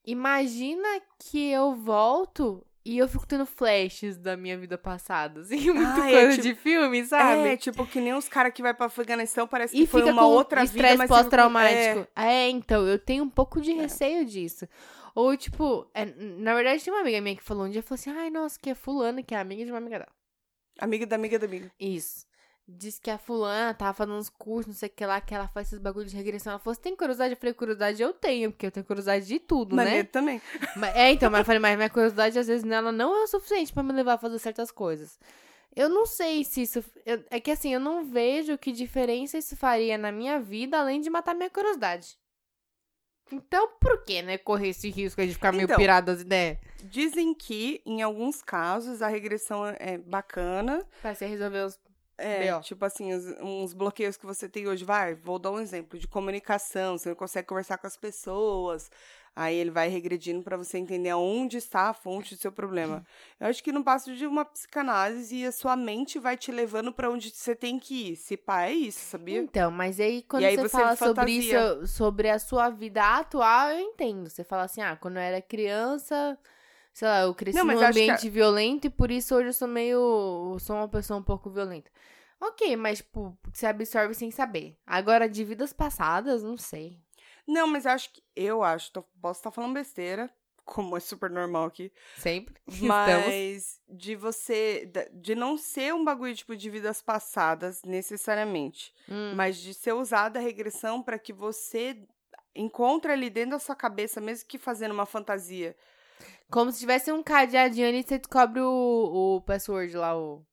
Speaker 3: imagina que eu volto e eu fico tendo flashes da minha vida passada, *laughs* assim, muito
Speaker 2: Ah, é
Speaker 3: coisa
Speaker 2: tipo-
Speaker 3: de filme, sabe?
Speaker 2: É, tipo, que nem os caras que vai pra Afeganistão, parece
Speaker 3: E
Speaker 2: que foi uma outra vida, mas
Speaker 3: pós-traumático. É. então, eu tenho um pouco de receio disso. Ou, tipo, é, na verdade, tinha uma amiga minha que falou um dia, falou assim, ai, nossa, que é fulana, que é amiga de uma amiga dela.
Speaker 2: É, amiga da amiga da amiga.
Speaker 3: Isso. Diz que a fulana tava fazendo uns cursos, não sei o que lá, que ela faz esses bagulhos de regressão. Ela falou, você tem curiosidade? Eu falei, curiosidade eu tenho, porque eu tenho curiosidade de tudo,
Speaker 2: Mas
Speaker 3: né?
Speaker 2: medo também.
Speaker 3: Mas- é, então, mas eu falei, mas minha curiosidade, às vezes, nela não é o suficiente pra me levar a fazer certas coisas. Eu não sei se isso. eu- é que assim, eu não vejo que diferença isso faria na minha vida, além de matar minha curiosidade. Então, por que, né, correr esse risco de ficar meio
Speaker 2: Então,
Speaker 3: pirado das ideias?
Speaker 2: Dizem que, em alguns casos, a regressão é bacana.
Speaker 3: Pra você resolver os.
Speaker 2: É,
Speaker 3: B.O.
Speaker 2: tipo assim, os- uns bloqueios que você tem hoje. Vai, vou dar um exemplo de comunicação. Você não consegue conversar com as pessoas. Aí ele vai regredindo pra você entender aonde está a fonte do seu problema. Eu acho que não passa de uma psicanálise e a sua mente vai te levando pra onde você tem que ir. Se pá, é isso, sabia?
Speaker 3: Então, mas aí quando
Speaker 2: aí
Speaker 3: você,
Speaker 2: você
Speaker 3: fala sobre isso, sobre a sua vida atual, eu entendo. Você fala assim, ah, quando eu era criança, sei lá, eu cresci
Speaker 2: Não,
Speaker 3: num
Speaker 2: acho que
Speaker 3: ambiente violento e por isso hoje eu sou meio. sou uma pessoa um pouco violenta. Ok, mas, tipo, você absorve sem saber. Agora, de vidas passadas, não sei.
Speaker 2: Não, mas eu acho que. Eu acho, tô- posso estar falando besteira, *laughs* como é super normal aqui.
Speaker 3: Sempre. *laughs* Estamos.
Speaker 2: Mas de você. De não ser um bagulho tipo de vidas passadas, necessariamente.
Speaker 3: Hum.
Speaker 2: Mas de ser usada a regressão pra que você encontre ali dentro da sua cabeça, mesmo que fazendo uma fantasia.
Speaker 3: Como se tivesse um cadeadinho ali e você descobre o, o password lá, o.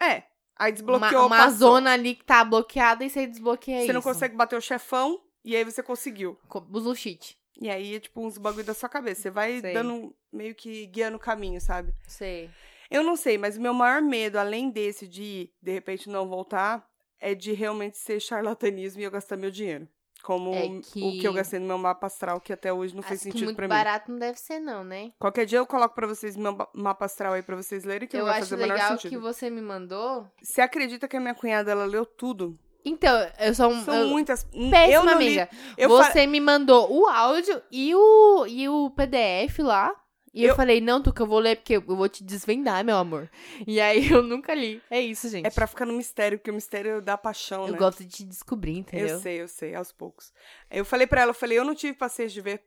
Speaker 2: É. Aí
Speaker 3: Uma,
Speaker 2: desbloqueou
Speaker 3: uma
Speaker 2: passou.
Speaker 3: zona ali que tá bloqueada e você desbloqueia
Speaker 2: Você
Speaker 3: isso.
Speaker 2: não consegue bater o chefão e aí você conseguiu.
Speaker 3: Co- Usa o cheat.
Speaker 2: E aí é tipo uns bagulho da sua cabeça. Você vai
Speaker 3: Sei.
Speaker 2: dando meio que guiando o caminho, sabe?
Speaker 3: Sei.
Speaker 2: Eu não sei, mas o meu maior medo, além desse de de repente não voltar, é de realmente ser charlatanismo e eu gastar meu dinheiro. Como
Speaker 3: É
Speaker 2: o
Speaker 3: que-
Speaker 2: que eu gastei no meu mapa astral, que até hoje não fez
Speaker 3: Acho que
Speaker 2: sentido
Speaker 3: muito
Speaker 2: pra mim.
Speaker 3: barato não deve ser, não, né?
Speaker 2: Qualquer dia eu coloco pra vocês meu mapa astral aí pra vocês lerem, que
Speaker 3: eu
Speaker 2: não vai
Speaker 3: acho
Speaker 2: fazer o menor
Speaker 3: legal
Speaker 2: sentido.
Speaker 3: que você me mandou.
Speaker 2: Você acredita que a minha cunhada, ela leu tudo?
Speaker 3: Então, eu sou um.
Speaker 2: São
Speaker 3: eu-
Speaker 2: muitas. eu
Speaker 3: Péssima
Speaker 2: li.
Speaker 3: amiga.
Speaker 2: Eu fa-
Speaker 3: você me mandou o áudio e o, e o PDF lá. E eu,
Speaker 2: Eu-
Speaker 3: falei, não, Tuca, eu vou ler porque eu vou te desvendar, meu amor. E aí eu nunca li. É isso, gente.
Speaker 2: É pra ficar no mistério, porque o mistério dá paixão,
Speaker 3: Eu
Speaker 2: né?
Speaker 3: gosto de te descobrir, entendeu?
Speaker 2: Eu sei, eu sei, aos poucos. Eu falei pra ela, eu falei, eu não tive paciência de ver.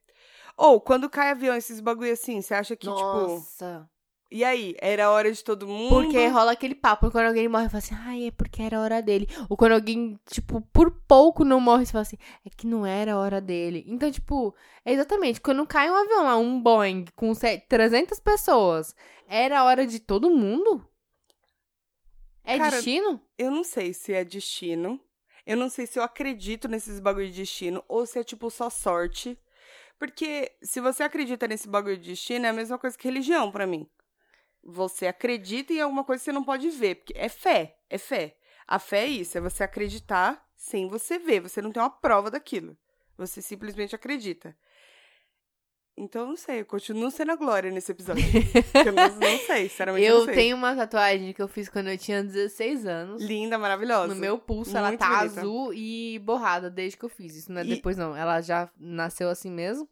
Speaker 2: Ou, quando cai avião, esses bagulho assim, você acha que, tipo.
Speaker 3: Nossa.
Speaker 2: E aí? Era a hora de todo mundo?
Speaker 3: Porque rola aquele papo. Quando alguém morre, fala assim, ai, é porque era a hora dele. Ou quando alguém, tipo, por pouco não morre, você fala assim, é que não era a hora dele. Então, tipo, é exatamente, quando cai um avião lá, um Boeing, com se- 300 pessoas, era a hora de todo mundo? É
Speaker 2: Cara,
Speaker 3: destino?
Speaker 2: Eu não sei se é destino. Eu não sei se eu acredito nesses bagulho de destino ou se é, tipo, só sorte. Porque se você acredita nesse bagulho de destino, é a mesma coisa que religião pra mim. Você acredita em alguma coisa que você não pode ver. Porque é fé, é fé. A fé é isso, é você acreditar sem você ver. Você não tem uma prova daquilo. Você simplesmente acredita. Então, eu não sei, eu continuo sendo a Glória nesse episódio. Eu não, *laughs* não sei, sinceramente eu
Speaker 3: Eu
Speaker 2: não sei.
Speaker 3: tenho uma tatuagem que eu fiz quando eu tinha 16 anos.
Speaker 2: Linda, maravilhosa.
Speaker 3: No meu pulso, ela
Speaker 2: Muito
Speaker 3: tá
Speaker 2: bonita.
Speaker 3: azul e borrada desde que eu fiz. Isso não é
Speaker 2: E-
Speaker 3: depois, não. Ela já nasceu assim mesmo.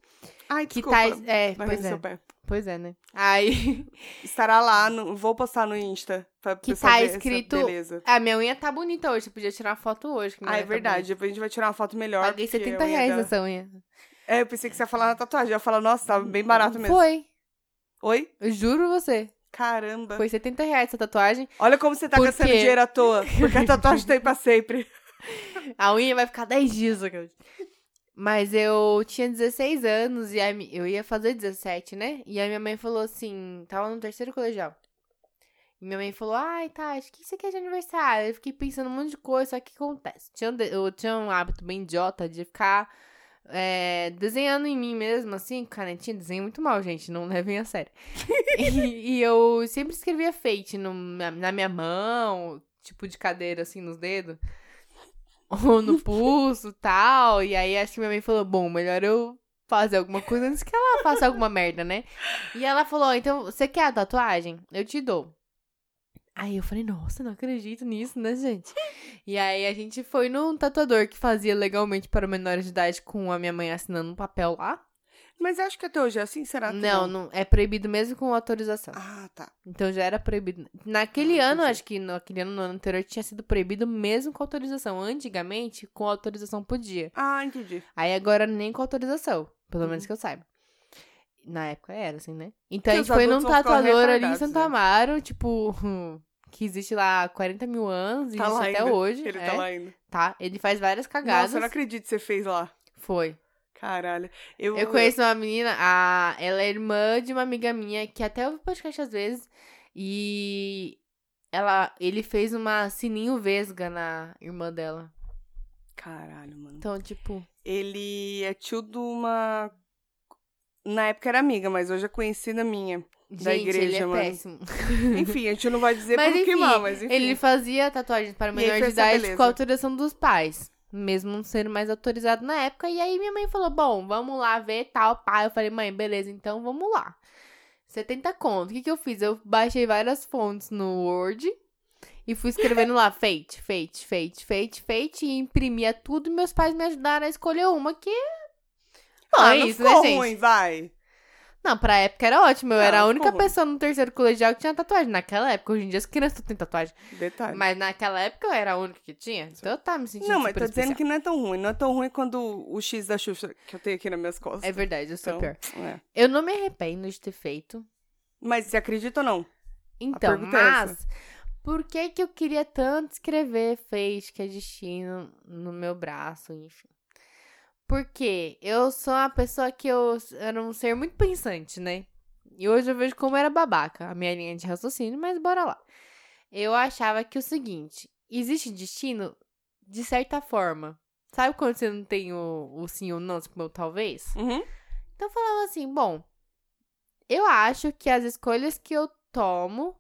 Speaker 2: Ai,
Speaker 3: Que
Speaker 2: desculpa.
Speaker 3: tá. É, pois é.
Speaker 2: seu pé.
Speaker 3: Pois é, né? Aí. *laughs*
Speaker 2: Estará lá, no, vou postar no Insta. Pra
Speaker 3: Que tá
Speaker 2: essa
Speaker 3: escrito-
Speaker 2: beleza.
Speaker 3: A minha unha tá bonita hoje. Você podia tirar uma foto hoje.
Speaker 2: Ah, é
Speaker 3: tá
Speaker 2: verdade. Depois a gente vai tirar uma foto melhor.
Speaker 3: Paguei
Speaker 2: porque
Speaker 3: 70
Speaker 2: a unha
Speaker 3: reais nessa unha.
Speaker 2: É, eu pensei que você ia falar na tatuagem. Eu ia falar, nossa, tava bem barato mesmo.
Speaker 3: Foi.
Speaker 2: Oi?
Speaker 3: Eu juro você.
Speaker 2: Caramba.
Speaker 3: Foi 70 reais essa tatuagem.
Speaker 2: Olha como você tá
Speaker 3: Por
Speaker 2: gastando dinheiro à toa. Porque a tatuagem tá aí pra sempre. *laughs*
Speaker 3: A unha vai ficar 10 dias. Mas eu tinha 16 anos e a eu ia fazer 17, né? E a minha mãe falou assim, tava no terceiro colegial. E minha mãe falou, ai, tá, acho que aqui é de aniversário. Eu fiquei pensando um monte de coisa, só que o que acontece? Tinha Eu tinha um hábito bem idiota de ficar é, desenhando em mim mesmo, assim, canetinha. Desenho muito mal, gente, não levem a sério. *laughs* e, e eu sempre escrevia fate no, na, na minha mão, tipo de cadeira, assim, nos dedos. Ou no *laughs* pulso tal. E aí acho que minha mãe falou: bom, melhor eu fazer alguma coisa antes que ela faça alguma merda, né? E ela falou: então, você quer a tatuagem? Eu te dou. Aí eu falei, nossa, não acredito nisso, né, gente? E aí a gente foi num tatuador que fazia legalmente para menores de idade com a minha mãe assinando um papel lá.
Speaker 2: Mas acho que até hoje é assim, será que
Speaker 3: Não, não, é proibido mesmo com autorização.
Speaker 2: Ah, tá.
Speaker 3: Então já era proibido. Naquele
Speaker 2: Ah,
Speaker 3: ano, acho que naquele ano, no ano anterior, tinha sido proibido mesmo com autorização. Antigamente, com autorização podia.
Speaker 2: Ah, entendi.
Speaker 3: Aí agora nem com autorização, pelo menos
Speaker 2: Uhum.
Speaker 3: que eu saiba. Na época era, assim, né? Então
Speaker 2: Porque
Speaker 3: a gente foi num tatuador ali em Santo
Speaker 2: né?
Speaker 3: Amaro, tipo, *laughs* que existe lá há 40 mil anos,
Speaker 2: Tá
Speaker 3: existe
Speaker 2: lá
Speaker 3: até
Speaker 2: ainda.
Speaker 3: hoje.
Speaker 2: Ele
Speaker 3: é,
Speaker 2: tá lá ainda.
Speaker 3: tá? Ele faz várias cagadas.
Speaker 2: Nossa, eu não acredito que você fez lá.
Speaker 3: Foi.
Speaker 2: Caralho. Eu,
Speaker 3: Eu conheço uma menina, a... ela é irmã de uma amiga minha, que até ouve podcast às vezes, e ela, ele fez uma sininho vesga na irmã dela.
Speaker 2: Caralho, mano.
Speaker 3: Então, tipo,
Speaker 2: Ele é tio de uma. Na época era amiga, mas hoje é conhecida minha. Da
Speaker 3: gente, ele
Speaker 2: igreja,
Speaker 3: é
Speaker 2: mano.
Speaker 3: péssimo.
Speaker 2: Enfim, a gente não vai dizer *laughs*
Speaker 3: Mas
Speaker 2: por que
Speaker 3: enfim,
Speaker 2: mal, mas enfim.
Speaker 3: Ele fazia tatuagens para menor de
Speaker 2: essa
Speaker 3: idade
Speaker 2: beleza.
Speaker 3: com autorização dos pais. Mesmo não sendo mais autorizado na época. E aí minha mãe falou: bom, vamos lá ver tal, pá. Eu falei, mãe, beleza, então vamos lá. 70 conto. O que, que eu fiz? Eu baixei várias fontes no Word e fui escrevendo lá, fate, fate, fate, fate, fate, e imprimia tudo e meus pais me ajudaram a escolher uma que. Bom,
Speaker 2: ah,
Speaker 3: é
Speaker 2: não
Speaker 3: isso, né,
Speaker 2: ficou
Speaker 3: gente?
Speaker 2: ruim, vai.
Speaker 3: Não, pra época era ótimo. Eu
Speaker 2: Não,
Speaker 3: era a única
Speaker 2: ruim.
Speaker 3: pessoa no terceiro colegial que tinha tatuagem. Naquela época, hoje em dia as crianças têm tatuagem.
Speaker 2: Detalhe.
Speaker 3: Mas naquela época eu era a única que tinha. Então eu tava me sentindo
Speaker 2: não, mas
Speaker 3: super
Speaker 2: tá dizendo
Speaker 3: especial.
Speaker 2: que não é tão ruim. Não é tão ruim quando o X da Xuxa que eu tenho aqui nas minhas costas.
Speaker 3: É verdade, eu sou
Speaker 2: Então,
Speaker 3: pior.
Speaker 2: é.
Speaker 3: Eu não me arrependo de ter feito.
Speaker 2: Mas você acredita ou não?
Speaker 3: Então,
Speaker 2: é
Speaker 3: mas... Por que que eu queria tanto escrever fate, que é destino, no meu braço, enfim? Porque eu sou uma pessoa que eu era um ser muito pensante, né? E hoje eu vejo como era babaca a minha linha de raciocínio, mas bora lá. Eu achava que o seguinte, existe destino de certa forma. Sabe quando você não tem o, o sim ou não, tipo, talvez?
Speaker 2: Uhum.
Speaker 3: Então eu falava assim, bom, eu acho que as escolhas que eu tomo,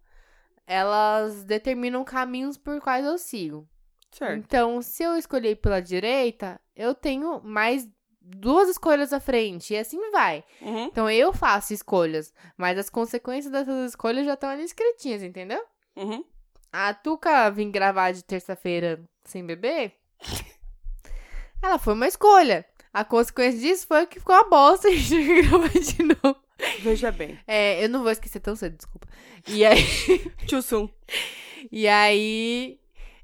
Speaker 3: elas determinam caminhos por quais eu sigo.
Speaker 2: Certo.
Speaker 3: Então, se eu escolher pela direita, eu tenho mais duas escolhas à frente, e assim vai.
Speaker 2: Uhum.
Speaker 3: Então eu faço escolhas, mas as consequências dessas escolhas já estão ali escritinhas, entendeu?
Speaker 2: Uhum.
Speaker 3: A Tuca vir gravar de terça-feira sem beber, *laughs* ela foi uma escolha. A consequência disso foi que ficou uma bosta e a gente *laughs* gravar de novo.
Speaker 2: Veja bem.
Speaker 3: É, eu não vou esquecer tão cedo, desculpa. E aí, *laughs*
Speaker 2: Sum.
Speaker 3: e aí,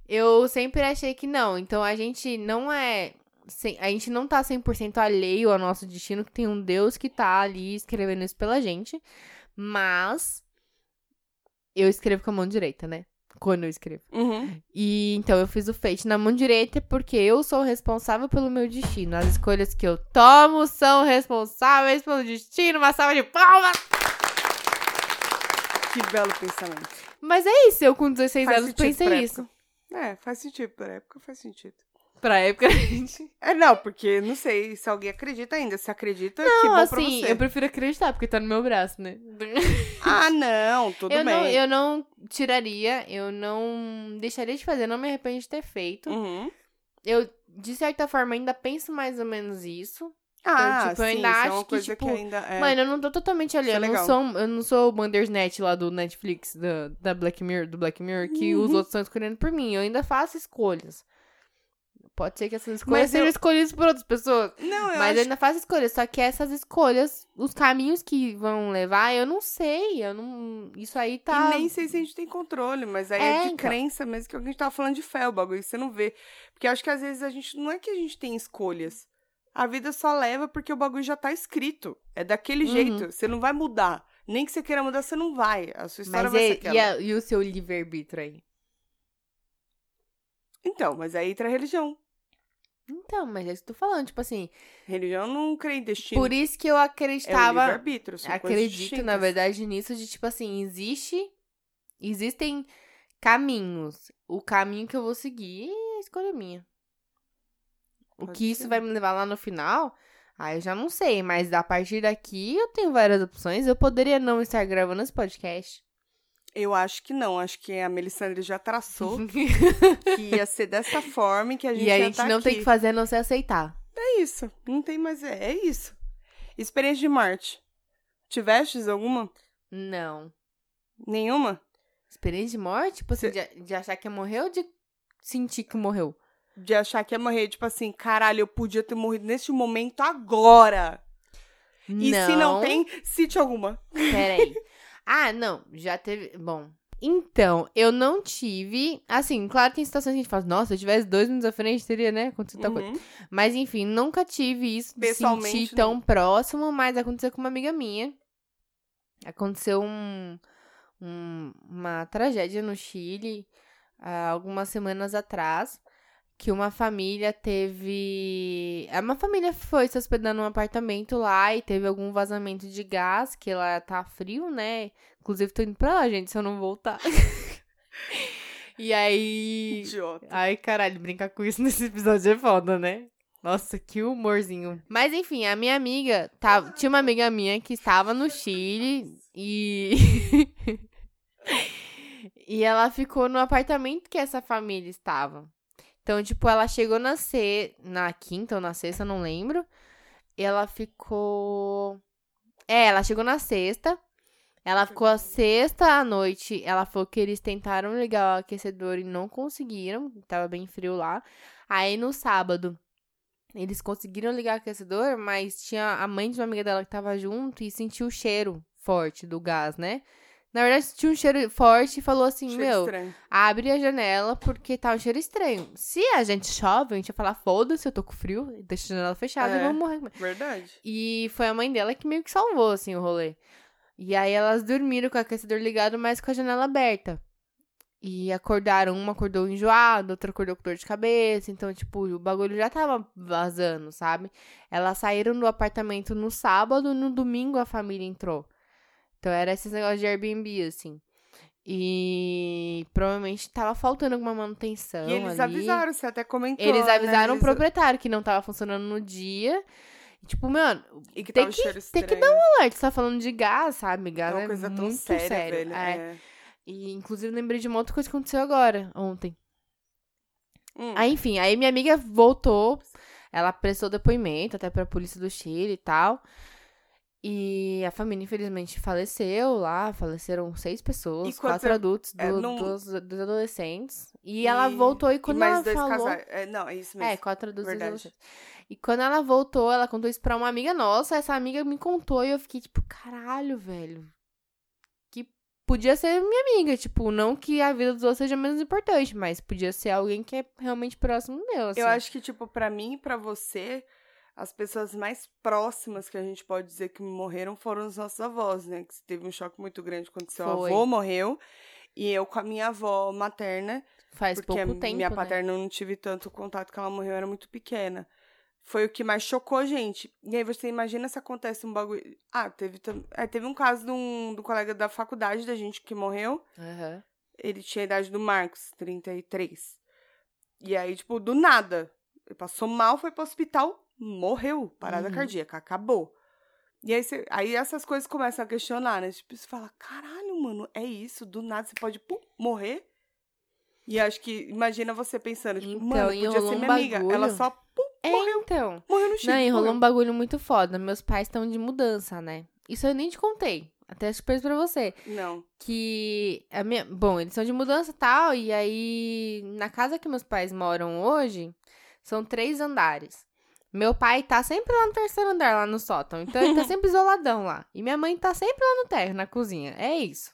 Speaker 3: eu sempre achei que não. Então a gente não é. A gente não tá 100% alheio ao nosso destino, que tem um Deus que tá ali escrevendo isso pela gente. Mas. Eu escrevo com a mão direita, né? Quando eu escrevo.
Speaker 2: Uhum.
Speaker 3: E então eu fiz o fate na mão direita porque eu sou responsável pelo meu destino. As escolhas que eu tomo são responsáveis pelo destino. Uma salva de palmas!
Speaker 2: Que belo pensamento.
Speaker 3: Mas é isso, eu com 16
Speaker 2: Faz
Speaker 3: anos pensei isso.
Speaker 2: É, faz sentido. Pra época faz sentido.
Speaker 3: Pra época, *laughs* gente.
Speaker 2: É, não, porque não sei se alguém acredita ainda. Se acredita, que
Speaker 3: Não,
Speaker 2: bom pra
Speaker 3: assim,
Speaker 2: você.
Speaker 3: eu prefiro acreditar, porque tá no meu braço, né? *laughs*
Speaker 2: Ah, não, tudo
Speaker 3: eu,
Speaker 2: bem.
Speaker 3: não, eu não tiraria, eu não deixaria de fazer, não me arrependo de ter feito.
Speaker 2: Uhum.
Speaker 3: Eu, de certa forma, ainda penso mais ou menos isso.
Speaker 2: Ah,
Speaker 3: tipo, eu
Speaker 2: sim,
Speaker 3: ainda
Speaker 2: isso é
Speaker 3: acho
Speaker 2: uma
Speaker 3: que,
Speaker 2: coisa
Speaker 3: tipo,
Speaker 2: que ainda é...
Speaker 3: Mano, eu não tô totalmente ali.
Speaker 2: É
Speaker 3: Eu não, sou, eu não sou o Bandersnatch lá do Netflix, da, da Black Mirror, do Black Mirror, que os
Speaker 2: Uhum.
Speaker 3: outros estão escolhendo por mim. Eu ainda faço escolhas. Pode ser que essas escolhas
Speaker 2: Mas
Speaker 3: sejam
Speaker 2: eu-
Speaker 3: escolhidas por outras pessoas.
Speaker 2: Não, eu
Speaker 3: Mas eu
Speaker 2: acho...
Speaker 3: ainda faço escolhas. Só que essas escolhas, os caminhos que vão levar, eu não sei. Eu não. Isso aí tá.
Speaker 2: E nem sei se a gente tem controle, mas aí
Speaker 3: É,
Speaker 2: é, de
Speaker 3: então.
Speaker 2: crença mesmo, que a gente tava falando de fé, o bagulho, você não vê. Porque eu acho que às vezes a gente, não é que a gente tem escolhas. A vida só leva porque o bagulho já tá escrito. É daquele
Speaker 3: Uhum.
Speaker 2: jeito, você não vai mudar. Nem que você queira mudar, você não vai. A sua história
Speaker 3: Mas
Speaker 2: vai
Speaker 3: e,
Speaker 2: ser
Speaker 3: e,
Speaker 2: aquela.
Speaker 3: a- e o seu livre-arbítrio aí?
Speaker 2: Então, mas aí entra a religião.
Speaker 3: Então, mas é isso que eu tô falando, tipo assim,
Speaker 2: Religião não crê em destino.
Speaker 3: por isso que eu
Speaker 2: é
Speaker 3: acreditava,
Speaker 2: são coisas
Speaker 3: acredito, na verdade, nisso de, tipo assim, existe, existem caminhos. O caminho que eu vou seguir é a escolha minha. O
Speaker 2: Pode
Speaker 3: que isso
Speaker 2: ser.
Speaker 3: vai me levar lá no final, aí eu já não sei, mas a partir daqui eu tenho várias opções. Eu poderia não estar gravando esse podcast.
Speaker 2: Eu acho que não. Acho que a Melissandre já traçou *laughs* que ia ser dessa forma e que a gente
Speaker 3: e a gente
Speaker 2: tá
Speaker 3: não tem
Speaker 2: aqui.
Speaker 3: que fazer a não ser aceitar.
Speaker 2: É isso. Não tem mais. É, é isso. Experiência de Marte. Tivestes alguma?
Speaker 3: Não.
Speaker 2: Nenhuma?
Speaker 3: Experiência de morte? Tipo assim,
Speaker 2: Cê-
Speaker 3: de, de achar que morreu ou de sentir que morreu?
Speaker 2: De achar que ia morrer, tipo assim, caralho, eu podia ter morrido neste momento agora. E se não tem, cite alguma.
Speaker 3: Peraí. *laughs* Ah, não. Já teve. Bom. Então, eu não tive. Assim, claro que tem situações que a gente fala, nossa, se eu tivesse dois minutos à frente, teria, né? Acontecido tal coisa.
Speaker 2: Uhum.
Speaker 3: Mas, enfim, nunca tive isso de sentir tão próximo, mas aconteceu com uma amiga minha. Aconteceu um, um- uma tragédia no Chile há algumas semanas atrás. Que uma família teve. é, Uma família foi se hospedar num apartamento lá e teve algum vazamento de gás, que lá tá frio, né? Inclusive, tô indo pra lá, gente, se eu não voltar. *laughs* e aí.
Speaker 2: Idiota.
Speaker 3: Ai, caralho, brincar com isso *laughs* nesse episódio é foda, né? Nossa, que humorzinho. Mas enfim, a minha amiga. Tava, tinha uma amiga minha que estava no Chile e. *laughs* e ela ficou no apartamento que essa família estava. Então, tipo, ela chegou na, se... na quinta ou na sexta, não lembro. E ela ficou. É, ela chegou na sexta. Ela ficou a sexta à noite. Ela falou que eles tentaram ligar o aquecedor e não conseguiram. Tava bem frio lá. Aí no sábado, eles conseguiram ligar o aquecedor, mas tinha a mãe de uma amiga dela que tava junto e sentiu o cheiro forte do gás, né? Na verdade, sentiu um cheiro forte e falou assim:
Speaker 2: Cheiro
Speaker 3: Meu,
Speaker 2: estranho.
Speaker 3: abre a janela porque tá um cheiro estranho. Se a gente chove, a gente ia falar: Foda-se, eu tô com frio, deixa a janela fechada e
Speaker 2: É.
Speaker 3: vamos morrer.
Speaker 2: Verdade.
Speaker 3: E foi a mãe dela que meio que salvou, assim, o rolê. E aí elas dormiram com o aquecedor ligado, mas com a janela aberta. E acordaram, uma acordou enjoada, outra acordou com dor de cabeça. Então, tipo, o bagulho já tava vazando, sabe? Elas saíram do apartamento no sábado, no domingo a família entrou. Então era esses negócios de Airbnb, assim. E provavelmente tava faltando alguma manutenção.
Speaker 2: E eles
Speaker 3: ali.
Speaker 2: avisaram, você até comentou.
Speaker 3: Eles
Speaker 2: né?
Speaker 3: avisaram o
Speaker 2: Eles-
Speaker 3: proprietário que não tava funcionando no dia. E, Tipo, mano,
Speaker 2: E que
Speaker 3: tem
Speaker 2: um
Speaker 3: que- tem que dar Alert, você tá falando de gás, sabe?
Speaker 2: É
Speaker 3: Gás é,
Speaker 2: uma coisa tão
Speaker 3: muito
Speaker 2: séria,
Speaker 3: sério.
Speaker 2: velho.
Speaker 3: É.
Speaker 2: É.
Speaker 3: E, inclusive, lembrei de uma outra coisa que aconteceu agora, ontem.
Speaker 2: Hum.
Speaker 3: Aí, enfim, aí minha amiga voltou, ela prestou depoimento até pra polícia do Chile e tal. E a família, infelizmente, faleceu lá. Faleceram seis pessoas, quatro
Speaker 2: é-
Speaker 3: adultos,
Speaker 2: é,
Speaker 3: do-
Speaker 2: não-
Speaker 3: dos, dos adolescentes. E,
Speaker 2: E-
Speaker 3: ela voltou e quando
Speaker 2: e mais
Speaker 3: ela
Speaker 2: dois
Speaker 3: falou...
Speaker 2: casais. É, não, é isso mesmo.
Speaker 3: É, quatro adultos
Speaker 2: Verdade.
Speaker 3: adolescentes. E quando ela voltou, ela contou isso pra uma amiga nossa. Essa amiga me contou e eu fiquei tipo, caralho, velho. Que podia ser minha amiga. Tipo, não que a vida dos outros seja menos importante, mas podia ser alguém que é realmente próximo meu. Assim.
Speaker 2: Eu acho que, tipo, pra mim e pra você, as pessoas mais próximas que a gente pode dizer que morreram foram os nossos avós, né? Que teve um choque muito grande quando seu
Speaker 3: Foi.
Speaker 2: avô morreu. E eu com a minha avó materna,
Speaker 3: Faz
Speaker 2: porque a
Speaker 3: pouco tempo.
Speaker 2: minha
Speaker 3: né?
Speaker 2: paterna eu não tive tanto contato que ela morreu, eu era muito pequena. Foi o que mais chocou a gente. E aí você imagina se acontece um bagulho. Ah, teve, é, teve um caso de um, do colega da faculdade da gente que morreu.
Speaker 3: Aham.
Speaker 2: Ele tinha a idade do Marcos, 33. E aí, tipo, do nada. Ele passou mal, foi pro hospital, morreu. Parada
Speaker 3: Uhum.
Speaker 2: cardíaca, acabou. E aí, você- aí essas coisas começam a questionar, né? Tipo, você fala, caralho, mano, é isso? Do nada você pode pum, morrer? E acho que, imagina você pensando, tipo,
Speaker 3: Então,
Speaker 2: mano, podia ser
Speaker 3: um
Speaker 2: minha amiga. Ela só pum,
Speaker 3: É,
Speaker 2: morreu,
Speaker 3: então.
Speaker 2: morreu no Chile.
Speaker 3: Não, e rolou
Speaker 2: morreu.
Speaker 3: um bagulho muito foda. Meus pais estão de mudança, né? Isso eu nem te contei. Até surpresa pra você.
Speaker 2: Não.
Speaker 3: que a minha, bom, eles são de mudança e tal, e aí na casa que meus pais moram hoje, são três andares. Meu pai tá sempre lá no terceiro andar, lá no sótão, então ele tá *laughs* sempre isoladão lá. E minha mãe tá sempre lá no térreo, na cozinha. É isso.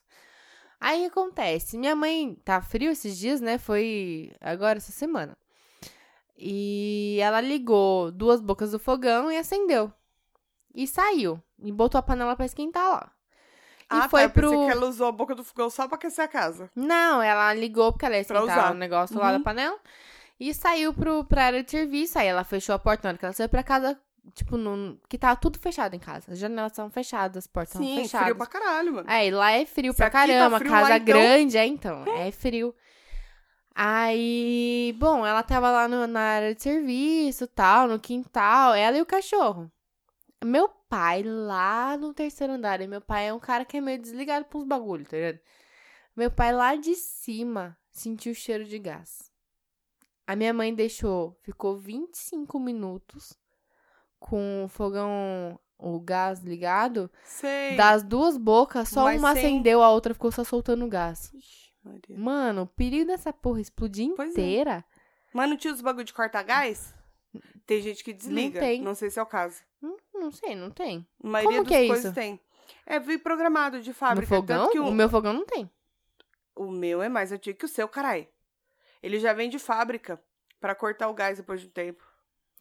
Speaker 3: Aí acontece, minha mãe tá frio esses dias, né? Foi agora essa semana. E ela ligou duas bocas do fogão e acendeu. E saiu. E botou a panela pra esquentar lá.
Speaker 2: Ah,
Speaker 3: foi
Speaker 2: tá, eu pensei
Speaker 3: pro-
Speaker 2: que ela usou a boca do fogão só pra aquecer a casa.
Speaker 3: Não, ela ligou porque ela ia esquentar o negócio lá
Speaker 2: Uhum.
Speaker 3: da panela. E saiu pro, pra área de serviço. Aí ela fechou a porta na hora que ela saiu pra casa. Tipo, no, que tava tudo fechado em casa. As janelas estavam fechadas, as portas estavam
Speaker 2: Sim,
Speaker 3: fechadas.
Speaker 2: frio pra caralho, mano.
Speaker 3: É, e lá é frio
Speaker 2: Se
Speaker 3: pra
Speaker 2: tá
Speaker 3: caramba.
Speaker 2: frio,
Speaker 3: casa
Speaker 2: lá, então-
Speaker 3: grande, é então. É frio. Aí, bom, ela tava lá no- na área de serviço, tal, no quintal, ela e o cachorro. Meu pai lá no terceiro andar, e meu pai é um cara que é meio desligado pra uns bagulho, tá ligado? Meu pai lá de cima sentiu o cheiro de gás. A minha mãe deixou, ficou 25 minutos com o fogão, o gás ligado.
Speaker 2: Sei.
Speaker 3: Das duas bocas, só
Speaker 2: Mas
Speaker 3: uma
Speaker 2: sem-
Speaker 3: acendeu, a outra ficou só soltando gás.
Speaker 2: Ixi, Maria.
Speaker 3: Mano, o perigo dessa porra explodir
Speaker 2: Pois é.
Speaker 3: inteira.
Speaker 2: Mas não tinha os bagulho de cortar gás? Tem gente que desliga.
Speaker 3: tem.
Speaker 2: Não sei se é o caso.
Speaker 3: Hum, não sei, não tem.
Speaker 2: A maioria
Speaker 3: Como
Speaker 2: das
Speaker 3: é
Speaker 2: coisas
Speaker 3: isso?
Speaker 2: tem. É vi programado de fábrica.
Speaker 3: no fogão?
Speaker 2: O,
Speaker 3: O meu fogão não tem.
Speaker 2: o meu é mais antigo que o seu, carai. Ele já vem de fábrica pra cortar o gás depois de um tempo.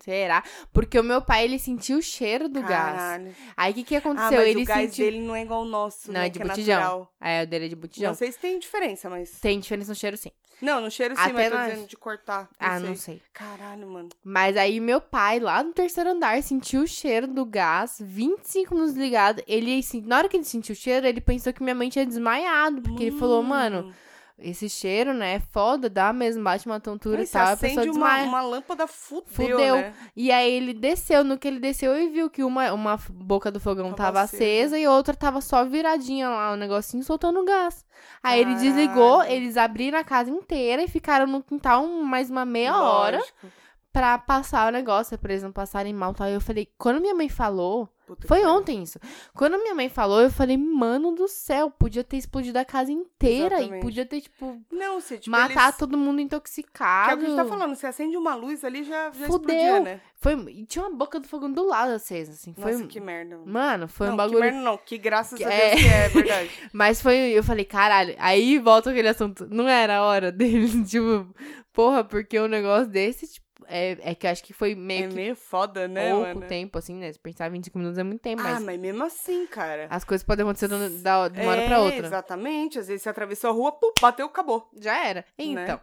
Speaker 3: Será? Porque o meu pai, ele sentiu o cheiro do gás.
Speaker 2: Caralho.
Speaker 3: Aí o que que
Speaker 2: Ah,
Speaker 3: aconteceu?
Speaker 2: mas
Speaker 3: ele
Speaker 2: o gás
Speaker 3: sentiu.
Speaker 2: dele não é igual o nosso,
Speaker 3: Não,
Speaker 2: né,
Speaker 3: é de
Speaker 2: que
Speaker 3: botijão.
Speaker 2: natural.
Speaker 3: É, o dele é de botijão.
Speaker 2: Não sei se tem diferença, mas...
Speaker 3: Tem diferença no cheiro, sim.
Speaker 2: Não, no cheiro sim,
Speaker 3: Até
Speaker 2: mas tô
Speaker 3: nós.
Speaker 2: dizendo de cortar.
Speaker 3: ah,
Speaker 2: sei.
Speaker 3: não sei.
Speaker 2: Caralho, mano.
Speaker 3: Mas aí meu pai, lá no terceiro andar, sentiu o cheiro do gás, 25 minutos ligado. Ele, assim, na hora que ele sentiu o cheiro, ele pensou que minha mãe tinha desmaiado. Porque ele falou, mano, esse cheiro, né, é foda, dá mesmo, bate uma tontura e tal, a pessoa
Speaker 2: acende uma, uma lâmpada, fudeu,
Speaker 3: Fudeu.
Speaker 2: né?
Speaker 3: E aí ele desceu, no que ele desceu e viu que uma, uma boca do fogão
Speaker 2: Tava
Speaker 3: tava
Speaker 2: acesa.
Speaker 3: e outra tava só viradinha lá, o negocinho soltando gás. Aí ele desligou, eles abriram a casa inteira e ficaram no quintal mais uma meia hora
Speaker 2: Lógico.
Speaker 3: Pra passar o negócio, pra eles não passarem mal. Tal. Aí eu falei, quando minha mãe falou,
Speaker 2: Puta que
Speaker 3: foi ontem isso. Quando minha mãe falou, eu falei, mano do céu, podia ter explodido a casa inteira
Speaker 2: Exatamente.
Speaker 3: e podia ter, tipo,
Speaker 2: Não, se tipo,
Speaker 3: matar
Speaker 2: eles...
Speaker 3: todo mundo
Speaker 2: Que é
Speaker 3: intoxicado.
Speaker 2: o que a gente tá falando, você acende uma luz ali, já, já
Speaker 3: Fudeu.
Speaker 2: explodia, né?
Speaker 3: Foi, e tinha uma boca do fogão do lado acesa, assim. Foi,
Speaker 2: Nossa, que merda. mano.
Speaker 3: Foi
Speaker 2: não,
Speaker 3: um
Speaker 2: que
Speaker 3: bagulho.
Speaker 2: merda não, que graças
Speaker 3: Que
Speaker 2: a
Speaker 3: é-
Speaker 2: Deus que é verdade. *laughs*
Speaker 3: Mas foi. Eu falei, caralho. Aí volta aquele assunto. Não era a hora *laughs* deles, tipo, porra, porque um negócio desse, tipo, é, é que eu acho que foi meio
Speaker 2: é
Speaker 3: que
Speaker 2: meio foda, né,
Speaker 3: pouco
Speaker 2: mano?
Speaker 3: tempo, assim, né? Se pensar 25 minutos é muito tempo,
Speaker 2: Ah,
Speaker 3: mas
Speaker 2: mas mesmo assim, cara.
Speaker 3: as coisas podem acontecer do- da, de uma hora
Speaker 2: é,
Speaker 3: pra outra.
Speaker 2: exatamente. Às vezes você atravessou a rua, pum, bateu, acabou.
Speaker 3: Já era.
Speaker 2: Né?
Speaker 3: Então.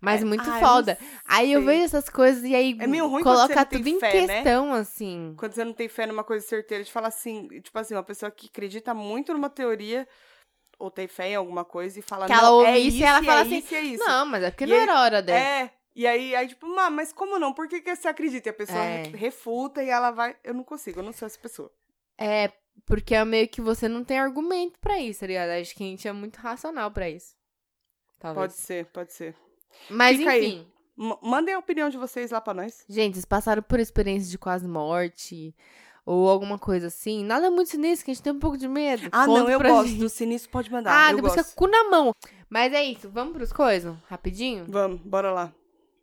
Speaker 3: Mas
Speaker 2: É,
Speaker 3: muito
Speaker 2: ah, eu
Speaker 3: foda. Aí eu vejo essas coisas e aí
Speaker 2: É meio ruim
Speaker 3: coloca tudo em
Speaker 2: fé, né?
Speaker 3: questão, assim.
Speaker 2: Quando você não tem fé numa coisa certeira, de falar assim, tipo assim, uma pessoa que acredita muito numa teoria, ou tem fé em alguma coisa, e fala,
Speaker 3: Que ela
Speaker 2: não,
Speaker 3: ouve
Speaker 2: é
Speaker 3: isso e ela
Speaker 2: é
Speaker 3: fala assim,
Speaker 2: isso, é isso.
Speaker 3: Não, mas é porque
Speaker 2: E
Speaker 3: não era hora dela.
Speaker 2: É, e aí, aí tipo, "Má, mas como não? Por que, que você acredita? E a pessoa
Speaker 3: É.
Speaker 2: re- refuta e ela vai. Eu não consigo, eu não sou essa pessoa.
Speaker 3: É, porque é meio que você não tem argumento pra isso, tá ligado? Acho que a gente é muito racional pra isso. Talvez.
Speaker 2: Pode ser, pode ser.
Speaker 3: Mas
Speaker 2: Fica aí.
Speaker 3: enfim.
Speaker 2: M- mandem a opinião de vocês lá pra nós.
Speaker 3: Gente, vocês passaram por experiência de quase morte ou alguma coisa assim? Nada muito sinistro, que a gente tem um pouco de medo.
Speaker 2: Ah,
Speaker 3: Conta
Speaker 2: não, eu gosto.
Speaker 3: gente.
Speaker 2: Do sinistro pode mandar.
Speaker 3: Ah,
Speaker 2: eu
Speaker 3: depois
Speaker 2: gosto.
Speaker 3: fica com na mão. Mas é isso, vamos pros coisas? Rapidinho?
Speaker 2: Vamos, bora lá.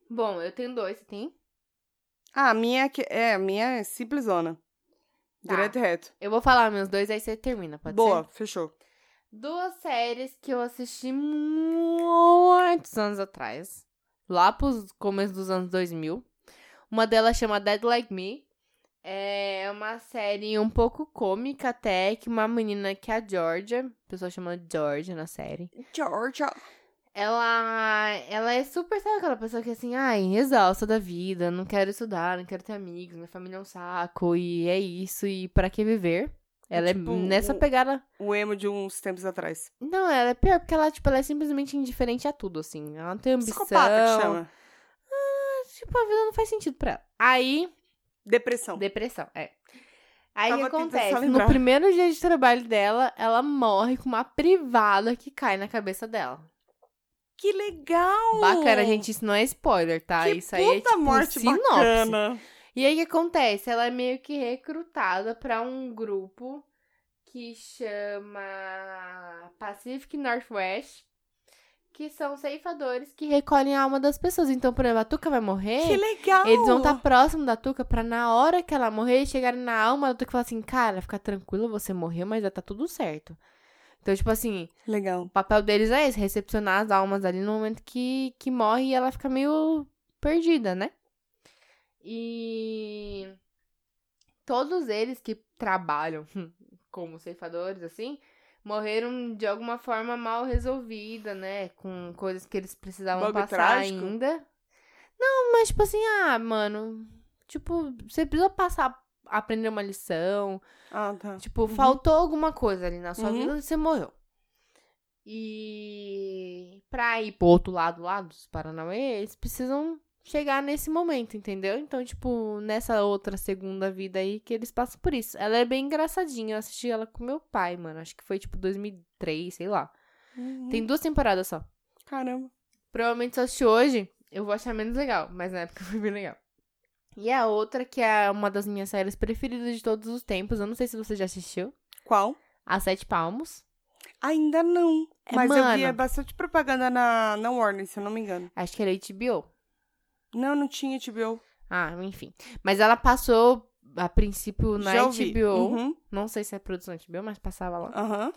Speaker 3: Bom, eu tenho dois, você tem?
Speaker 2: Ah, a minha é, que- é, a minha é simplesona.
Speaker 3: Tá.
Speaker 2: Direto e reto.
Speaker 3: Eu vou falar meus dois, aí você termina, pode
Speaker 2: Boa,
Speaker 3: ser?
Speaker 2: fechou.
Speaker 3: Duas séries que eu assisti muitos anos atrás. Lá pros começos dos anos 2000. Uma delas chama Dead Like Me. É uma série um pouco cômica até, que uma menina que é a Georgia, a pessoa chama Georgia na série.
Speaker 2: Georgia.
Speaker 3: Ela, ela é super, sabe aquela pessoa que é assim, ai, exausta da vida, não quero estudar, não quero ter amigos, minha família é um saco, e é isso, e pra que viver? Ela
Speaker 2: Tipo,
Speaker 3: é nessa
Speaker 2: o-
Speaker 3: pegada
Speaker 2: O emo de uns tempos atrás.
Speaker 3: não, ela é pior porque ela, tipo, ela é simplesmente indiferente a tudo, assim. Ela não tem ambição.
Speaker 2: Psicopata que chama.
Speaker 3: Tipo, a vida não faz sentido pra ela. Aí,
Speaker 2: Depressão.
Speaker 3: depressão, é. Aí o que acontece? No primeiro dia de trabalho dela, ela morre com uma privada que cai na cabeça dela.
Speaker 2: Que legal!
Speaker 3: Bacana, gente, isso não é spoiler, tá?
Speaker 2: Que
Speaker 3: isso aí é tipo
Speaker 2: morte
Speaker 3: sinopse.
Speaker 2: bacana.
Speaker 3: E aí o que acontece? Ela é meio que recrutada pra um grupo que chama Pacific Northwest, que são ceifadores que recolhem a alma das pessoas. Então, por exemplo, a Tuca vai morrer.
Speaker 2: Que legal!
Speaker 3: Eles vão estar próximo da Tuca pra na hora que ela morrer, chegarem na alma da Tuca e falar assim, cara, fica tranquila, você morreu, mas já tá tudo certo. Então, tipo assim,
Speaker 2: Legal.
Speaker 3: o papel deles é esse, recepcionar as almas ali no momento que, que morre e ela fica meio perdida, né? E todos eles que trabalham *laughs* como ceifadores, assim, morreram de alguma forma mal resolvida, né? Com coisas que eles precisavam
Speaker 2: Bagulho
Speaker 3: passar
Speaker 2: trágico?
Speaker 3: ainda. Não, mas tipo assim, ah, mano. Tipo, você precisa passar, aprender uma lição.
Speaker 2: Ah, tá.
Speaker 3: Tipo, faltou alguma coisa ali na sua
Speaker 2: Uhum.
Speaker 3: vida e você morreu. E pra ir pro outro lado lá dos Paranauê, eles precisam chegar nesse momento, entendeu? Então, tipo, nessa outra segunda vida aí que eles passam por isso. Ela é bem engraçadinha. Eu assisti ela com meu pai, mano. Acho que foi tipo 2003, sei lá.
Speaker 2: Uhum.
Speaker 3: Tem duas temporadas só.
Speaker 2: Caramba.
Speaker 3: Provavelmente se eu assistir hoje, eu vou achar menos legal. Mas na época *laughs* foi bem legal. E a outra, que é uma das minhas séries preferidas de todos os tempos. Eu não sei se você já assistiu.
Speaker 2: Qual?
Speaker 3: A Sete Palmos.
Speaker 2: Ainda não.
Speaker 3: É,
Speaker 2: Mas eu via
Speaker 3: mano.
Speaker 2: bastante propaganda na, na Warner, se eu não me engano.
Speaker 3: Acho que era HBO.
Speaker 2: Não, não tinha HBO.
Speaker 3: Ah, enfim. Mas ela passou, a princípio, na
Speaker 2: Já.
Speaker 3: HBO.
Speaker 2: Uhum.
Speaker 3: Não sei se é produção HBO, mas passava lá.
Speaker 2: Aham.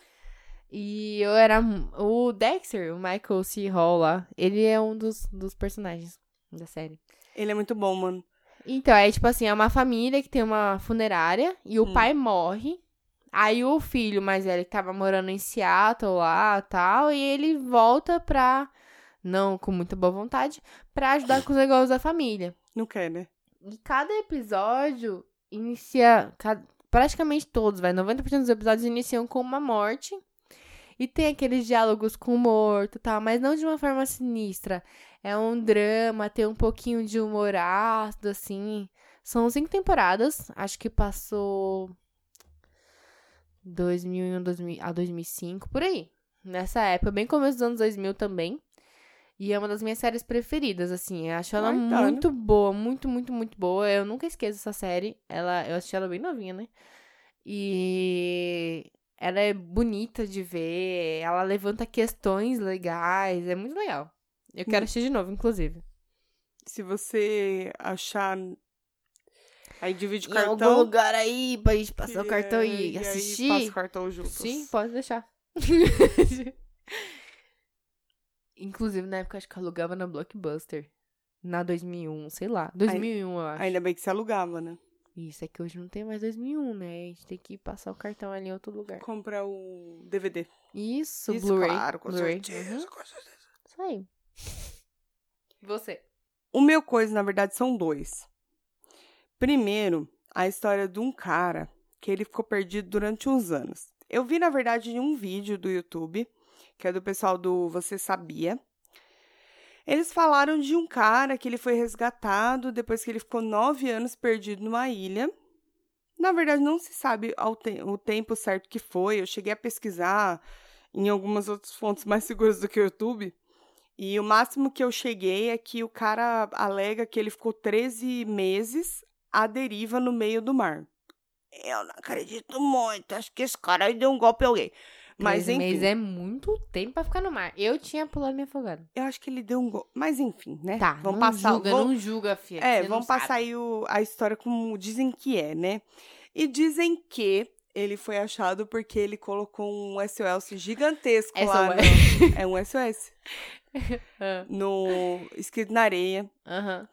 Speaker 3: E eu era. O Dexter, o Michael C. Hall lá, ele é um dos, dos personagens da série.
Speaker 2: Ele é muito bom, mano.
Speaker 3: Então, é tipo assim, é uma família que tem uma funerária e o
Speaker 2: Hum.
Speaker 3: pai morre. Aí o filho mais velho que tava morando em Seattle lá tal, e ele volta pra. Não com muita boa vontade, pra ajudar com os negócios da família.
Speaker 2: Não quer, né?
Speaker 3: E cada episódio inicia. ca- Praticamente todos, vai. 90% dos episódios iniciam com uma morte. E tem aqueles diálogos com o morto e tal, mas não de uma forma sinistra. É um drama, tem um pouquinho de humor ácido, assim. São cinco temporadas. Acho que passou. 2001 2000 a 2005, por aí. Nessa época, bem começo dos anos 2000 também. E é uma das minhas séries preferidas, assim. Eu acho ela
Speaker 2: tá,
Speaker 3: muito boa, muito, muito, muito boa. Eu nunca esqueço essa série. Ela, eu assisti ela bem novinha, né? E ela é bonita de ver. Ela levanta questões legais. É muito legal. Eu quero
Speaker 2: Hum.
Speaker 3: assistir de novo, inclusive.
Speaker 2: Se você achar. Aí divide o
Speaker 3: Em algum
Speaker 2: cartão.
Speaker 3: lugar aí pra gente passar o
Speaker 2: e,
Speaker 3: cartão
Speaker 2: é,
Speaker 3: e,
Speaker 2: aí
Speaker 3: assistir.
Speaker 2: passa o cartão juntos.
Speaker 3: Sim, pode deixar. *laughs* Inclusive, na época, acho que eu alugava na Blockbuster. Na 2001, sei lá. 2001, eu acho.
Speaker 2: Ainda bem que você alugava, né?
Speaker 3: Isso, é que hoje não tem mais 2001, né? A gente tem que passar o cartão ali em outro lugar.
Speaker 2: Comprar o DVD.
Speaker 3: Isso,
Speaker 2: Isso,
Speaker 3: Blu-ray.
Speaker 2: claro, com
Speaker 3: Blu-ray.
Speaker 2: certeza,
Speaker 3: Uhum.
Speaker 2: com certeza.
Speaker 3: Isso aí. Você.
Speaker 2: O meu coisa, na verdade, são dois. Primeiro, a história de um cara que ele ficou perdido durante uns anos. Eu vi, na verdade, em um vídeo do YouTube, que é do pessoal do Você Sabia. Eles falaram de um cara que ele foi resgatado depois que ele ficou nove anos perdido numa ilha. Na verdade, não se sabe te- o tempo certo que foi. Eu cheguei a pesquisar em algumas outras fontes mais seguras do que o YouTube. E o máximo que eu cheguei é que o cara alega que ele ficou 13 meses à deriva no meio do mar. Eu não acredito muito. Acho que esse cara aí deu um golpe em alguém. Mas enfim,
Speaker 3: meses é muito tempo pra ficar no mar. Eu tinha pulado me afogado.
Speaker 2: eu acho que ele deu um golpe. Mas enfim, né?
Speaker 3: Tá,
Speaker 2: vamos
Speaker 3: não
Speaker 2: passar.
Speaker 3: julga,
Speaker 2: vamos-
Speaker 3: não julga, filha.
Speaker 2: É, vamos passar
Speaker 3: sabe.
Speaker 2: aí o- a história como dizem que é, né? E dizem que ele foi achado porque ele colocou um SOS gigantesco lá.
Speaker 3: SOS.
Speaker 2: No, *laughs* é um SOS. *laughs*
Speaker 3: Ah,
Speaker 2: No, escrito na areia.
Speaker 3: Aham.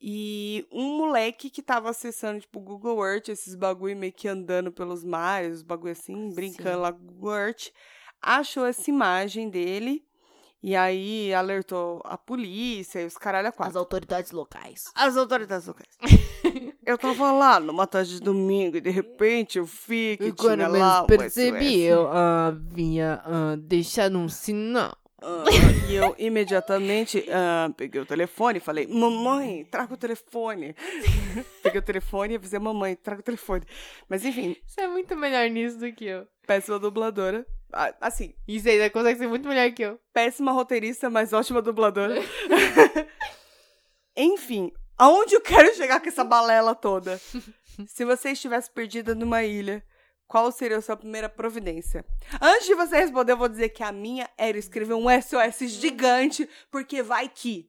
Speaker 2: E um moleque que tava acessando, tipo, o Google Earth, esses bagulho meio que andando pelos mares, os bagulho assim, brincando
Speaker 3: Sim.
Speaker 2: lá com Google Earth, achou essa imagem dele e aí alertou a polícia e os caralho a
Speaker 3: As
Speaker 2: quatro.
Speaker 3: autoridades locais.
Speaker 2: As autoridades locais. *laughs* *laughs* eu tava lá numa tarde de domingo e de repente eu vi que
Speaker 3: E quando
Speaker 2: tinha lá
Speaker 3: percebi, eu havia ah, deixado um sinal.
Speaker 2: Ah, e eu imediatamente ah, peguei o telefone e falei, mamãe, traga o telefone. *laughs* peguei o telefone e avisei mamãe, traga o telefone. Mas enfim,
Speaker 3: Você é muito melhor nisso do que eu.
Speaker 2: péssima dubladora. Assim,
Speaker 3: Isso aí consegue ser muito melhor que eu.
Speaker 2: péssima roteirista, mas ótima dubladora. *laughs* Enfim, aonde eu quero chegar com essa balela toda? *laughs* Se você estivesse perdida numa ilha, qual seria a sua primeira providência? Antes de você responder, eu vou dizer que a minha era escrever um SOS gigante, porque vai que.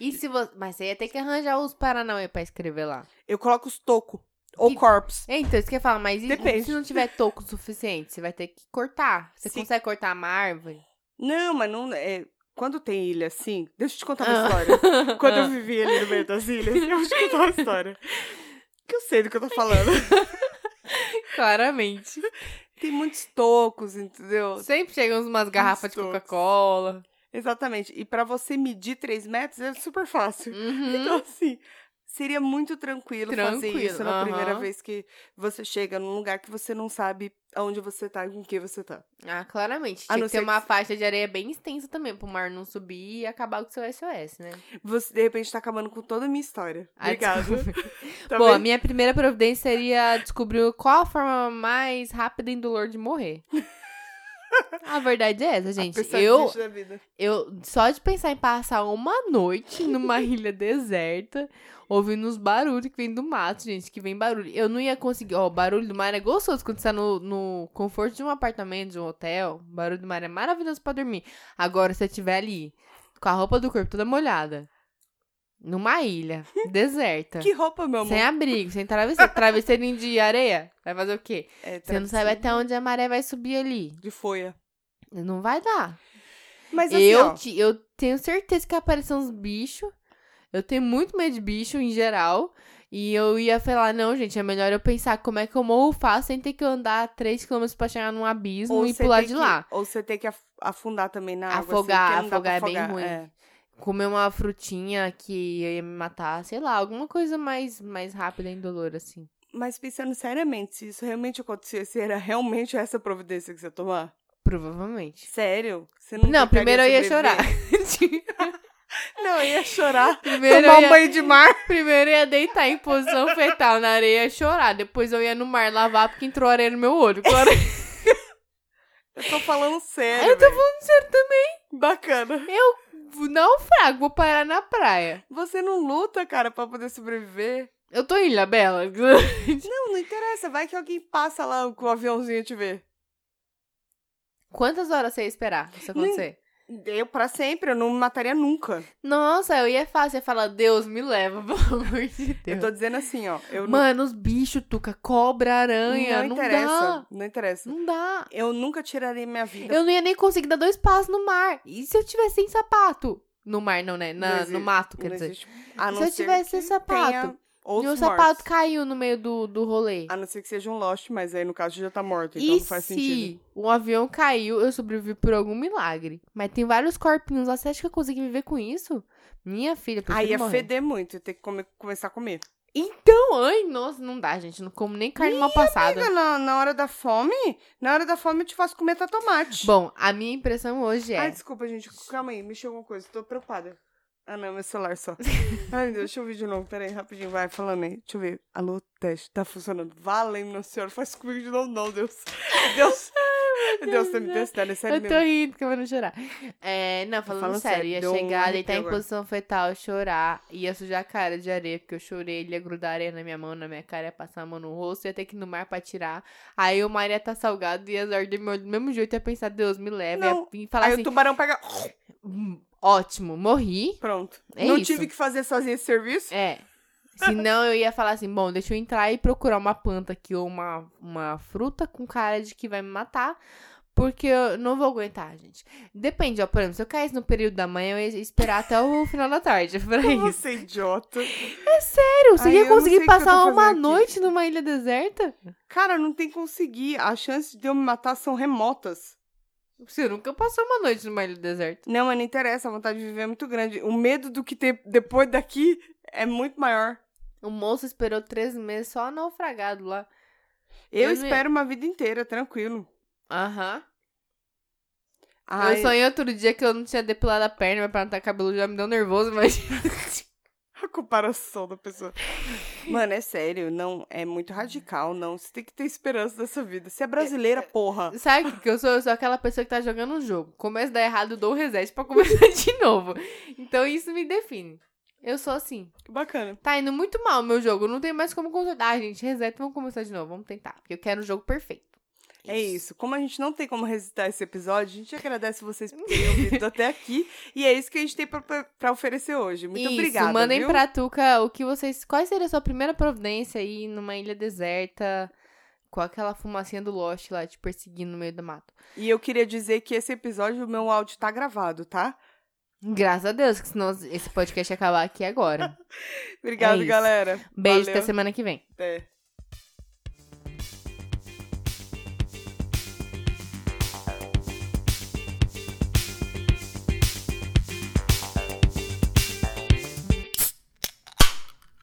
Speaker 3: E se você... Mas você ia ter que arranjar os Paranauê pra escrever lá.
Speaker 2: Eu coloco os toco. Ou
Speaker 3: E-
Speaker 2: corpse.
Speaker 3: É, Então, isso que eu falo, mas
Speaker 2: Depende.
Speaker 3: se não tiver toco suficiente? Você vai ter que cortar. Você
Speaker 2: Sim.
Speaker 3: consegue cortar uma árvore?
Speaker 2: Não, mas não. É, quando tem ilha assim. Deixa eu te contar
Speaker 3: Ah.
Speaker 2: uma história. Quando eu vivi ali no meio das ilhas, eu vou te contar uma história. Que eu sei do que eu tô falando. *laughs*
Speaker 3: Claramente.
Speaker 2: Tem muitos tocos, entendeu?
Speaker 3: Sempre chegam umas garrafas de. Coca-Cola.
Speaker 2: Exatamente. E pra você medir 3 metros é super fácil.
Speaker 3: Uhum.
Speaker 2: Então, assim, seria muito tranquilo, fazer
Speaker 3: Tranquilo,
Speaker 2: isso na primeira vez que você chega num lugar que você não sabe aonde você tá e com quem você tá.
Speaker 3: Ah, claramente. Tinha que ter uma
Speaker 2: que-
Speaker 3: faixa de areia bem extensa também, pro mar não subir e acabar com o seu SOS, né?
Speaker 2: Você, de repente, tá acabando com toda a minha história.
Speaker 3: Ah,
Speaker 2: Obrigada. *laughs* Tá
Speaker 3: Bom, a minha primeira providência seria descobrir qual a forma mais rápida e indolor de morrer. *laughs* A verdade é essa, gente. Eu,
Speaker 2: vida.
Speaker 3: eu, só de pensar em passar uma noite numa *laughs* ilha deserta, ouvindo os barulhos que vem do mato, gente, que vem barulho. Eu não ia conseguir. Ó, o barulho do mar é gostoso quando você tá no, no conforto de um apartamento, de um hotel. O barulho do mar é maravilhoso pra dormir. Agora, se você estiver ali, com a roupa do corpo toda molhada, numa ilha *laughs* deserta.
Speaker 2: Que roupa, meu amor?
Speaker 3: Sem abrigo, sem travesseiro. Travesseirinho de areia? Vai fazer o quê?
Speaker 2: É,
Speaker 3: Você não sabe até onde a maré vai subir ali.
Speaker 2: De folha.
Speaker 3: Não vai dar.
Speaker 2: Mas assim,
Speaker 3: eu,
Speaker 2: ó,
Speaker 3: te- eu tenho certeza que aparecem uns bichos. Eu tenho muito medo de bicho em geral. E eu ia falar, não, gente, é melhor eu pensar como é que eu morro fácil sem ter que andar 3km pra chegar num abismo e
Speaker 2: você
Speaker 3: pular de
Speaker 2: que-
Speaker 3: lá.
Speaker 2: Ou você tem que af- afundar também na água. assim,
Speaker 3: Afogar, afogar é bem
Speaker 2: afogar,
Speaker 3: ruim.
Speaker 2: é.
Speaker 3: Comer uma frutinha que ia me matar, sei lá, alguma coisa mais, mais rápida e indolor, assim.
Speaker 2: Mas pensando seriamente, se isso realmente acontecesse, era realmente essa providência que você ia tomar?
Speaker 3: Provavelmente.
Speaker 2: Sério? Você não,
Speaker 3: Não, primeiro eu ia
Speaker 2: sobreviver?
Speaker 3: chorar. *laughs*
Speaker 2: Não, eu ia chorar. *laughs*
Speaker 3: primeiro,
Speaker 2: tomar
Speaker 3: eu
Speaker 2: um
Speaker 3: ia,
Speaker 2: banho de mar. *laughs*
Speaker 3: primeiro eu ia deitar em posição fetal na areia e chorar. Depois eu ia no mar lavar porque entrou areia no meu olho. Claro.
Speaker 2: Eu tô falando sério.
Speaker 3: eu tô falando sério também.
Speaker 2: Bacana.
Speaker 3: Naufrago, vou parar na praia.
Speaker 2: Você não luta, cara, pra poder sobreviver.
Speaker 3: Eu tô em Ilha Bela. *laughs*
Speaker 2: Não, não interessa. Vai que alguém passa lá com o aviãozinho te ver.
Speaker 3: Quantas horas você ia esperar isso acontecer?
Speaker 2: Eu, pra sempre, eu não me mataria nunca.
Speaker 3: Nossa, eu ia fácil. Ia falar, Deus, me leva, *laughs* pelo amor de Deus.
Speaker 2: Eu tô dizendo assim, ó.
Speaker 3: Mano, os bichos, Tuca, cobra, aranha,
Speaker 2: não
Speaker 3: não,
Speaker 2: interessa.
Speaker 3: dá.
Speaker 2: Não interessa.
Speaker 3: Não dá.
Speaker 2: Eu nunca tiraria minha vida.
Speaker 3: Eu não ia nem conseguir dar dois passos no mar. E se eu tivesse sem sapato? No mar, não, né? Na-
Speaker 2: Não
Speaker 3: no
Speaker 2: existe-
Speaker 3: mato, quer
Speaker 2: não
Speaker 3: dizer.
Speaker 2: não
Speaker 3: Se eu tivesse esse sapato,
Speaker 2: tenha
Speaker 3: E
Speaker 2: outros
Speaker 3: o sapato caiu no meio do, do rolê.
Speaker 2: A não ser que seja um Lost, mas aí no caso já tá morto, então
Speaker 3: e
Speaker 2: não faz
Speaker 3: se
Speaker 2: sentido.
Speaker 3: um avião caiu, eu sobrevivi por algum milagre. Mas tem vários corpinhos lá. Você acha que eu consegui viver com isso? Minha filha,
Speaker 2: Aí ia
Speaker 3: morrer.
Speaker 2: feder muito, ia ter que comer- começar a comer.
Speaker 3: Então, ai, nossa, não dá, gente. Não como nem carne mal passada.
Speaker 2: Amiga, Na, na hora da fome, na hora da fome eu te faço comer tomate.
Speaker 3: Bom, a minha impressão hoje é.
Speaker 2: Ai, desculpa, gente. Calma aí, mexeu alguma coisa. Tô preocupada. Ah, não, meu celular só. *laughs* Ai, meu Deus, deixa eu ver de novo. Pera aí, rapidinho. Vai falando aí. Deixa eu ver. Alô, teste. Tá funcionando. Valendo, meu senhor. Faz comigo de novo, não, Deus. *laughs* Deus. Deus tá me testando, é sério
Speaker 3: eu tô rindo que eu vou não chorar. É, não, falando,
Speaker 2: falando
Speaker 3: sério,
Speaker 2: sério,
Speaker 3: ia
Speaker 2: um
Speaker 3: chegar, deitar em
Speaker 2: arrepio agora.
Speaker 3: posição fetal, chorar, ia sujar a cara de areia, porque eu chorei, ele ia grudar areia na minha mão, na minha cara, ia passar a mão no rosto, ia ter que ir no mar pra tirar. Aí o mar ia tá salgado, ia arder meu olho do mesmo jeito, ia pensar, Deus, me leva,
Speaker 2: Não.
Speaker 3: ia falar
Speaker 2: Aí
Speaker 3: assim,
Speaker 2: o tubarão pega.
Speaker 3: "Hum, ótimo, morri.
Speaker 2: Pronto.
Speaker 3: É
Speaker 2: não
Speaker 3: isso.
Speaker 2: tive que fazer sozinho esse serviço.
Speaker 3: É. Senão eu ia falar assim, bom, deixa eu entrar e procurar uma planta aqui ou uma, uma fruta com cara de que vai me matar. Porque eu não vou aguentar, gente. Depende, ó, por exemplo, se eu caísse no período da manhã, eu ia esperar até o final da tarde *laughs* pra
Speaker 2: Como
Speaker 3: isso.
Speaker 2: você é idiota.
Speaker 3: Sério, você
Speaker 2: Ai,
Speaker 3: ia conseguir passar uma
Speaker 2: aqui.
Speaker 3: noite numa ilha deserta?
Speaker 2: Cara, não tem conseguir. As chances de eu me matar são remotas.
Speaker 3: Você nunca passou uma noite numa ilha deserta.
Speaker 2: Não, mas não interessa. A vontade de viver é muito grande. O medo do que tem depois daqui é muito maior.
Speaker 3: O moço esperou três meses só naufragado lá.
Speaker 2: Eu,
Speaker 3: Eu não-
Speaker 2: espero uma vida inteira, tranquilo.
Speaker 3: Aham.
Speaker 2: Ai,
Speaker 3: Eu sonhei outro dia que eu não tinha depilado a perna, meu perna tá cabelo já me deu nervoso, mas. *laughs*
Speaker 2: A comparação da pessoa. *laughs* Mano, é sério, não, é muito radical, não. Você tem que ter esperança dessa vida. Você é brasileira, porra. *laughs*
Speaker 3: Sabe o que que eu sou? Eu sou aquela pessoa que tá jogando um jogo. Começa a dar errado, eu dou um reset pra começar *laughs* de novo. Então isso me define. Eu sou assim.
Speaker 2: Que bacana.
Speaker 3: Tá indo muito mal o meu jogo. Não tem mais como consertar. Ah, gente, reset, vamos começar de novo. Vamos tentar. Porque eu quero um jogo perfeito.
Speaker 2: É isso. Como a gente não tem como resitar esse episódio, a gente agradece vocês por terem *laughs* ouvido até aqui. E é isso que a gente tem pra oferecer hoje. Muito
Speaker 3: Isso,
Speaker 2: obrigada.
Speaker 3: mandem
Speaker 2: viu?
Speaker 3: pra Tuca o que vocês. Qual seria a sua primeira providência aí numa ilha deserta? Com aquela fumacinha do Lost lá te perseguindo no meio do mato.
Speaker 2: E eu queria dizer que esse episódio, o meu áudio tá gravado, tá?
Speaker 3: Graças a Deus, que senão esse podcast ia acabar aqui agora. *laughs*
Speaker 2: Obrigada,
Speaker 3: É
Speaker 2: galera.
Speaker 3: Beijo,
Speaker 2: Valeu.
Speaker 3: até semana que vem.
Speaker 2: Até.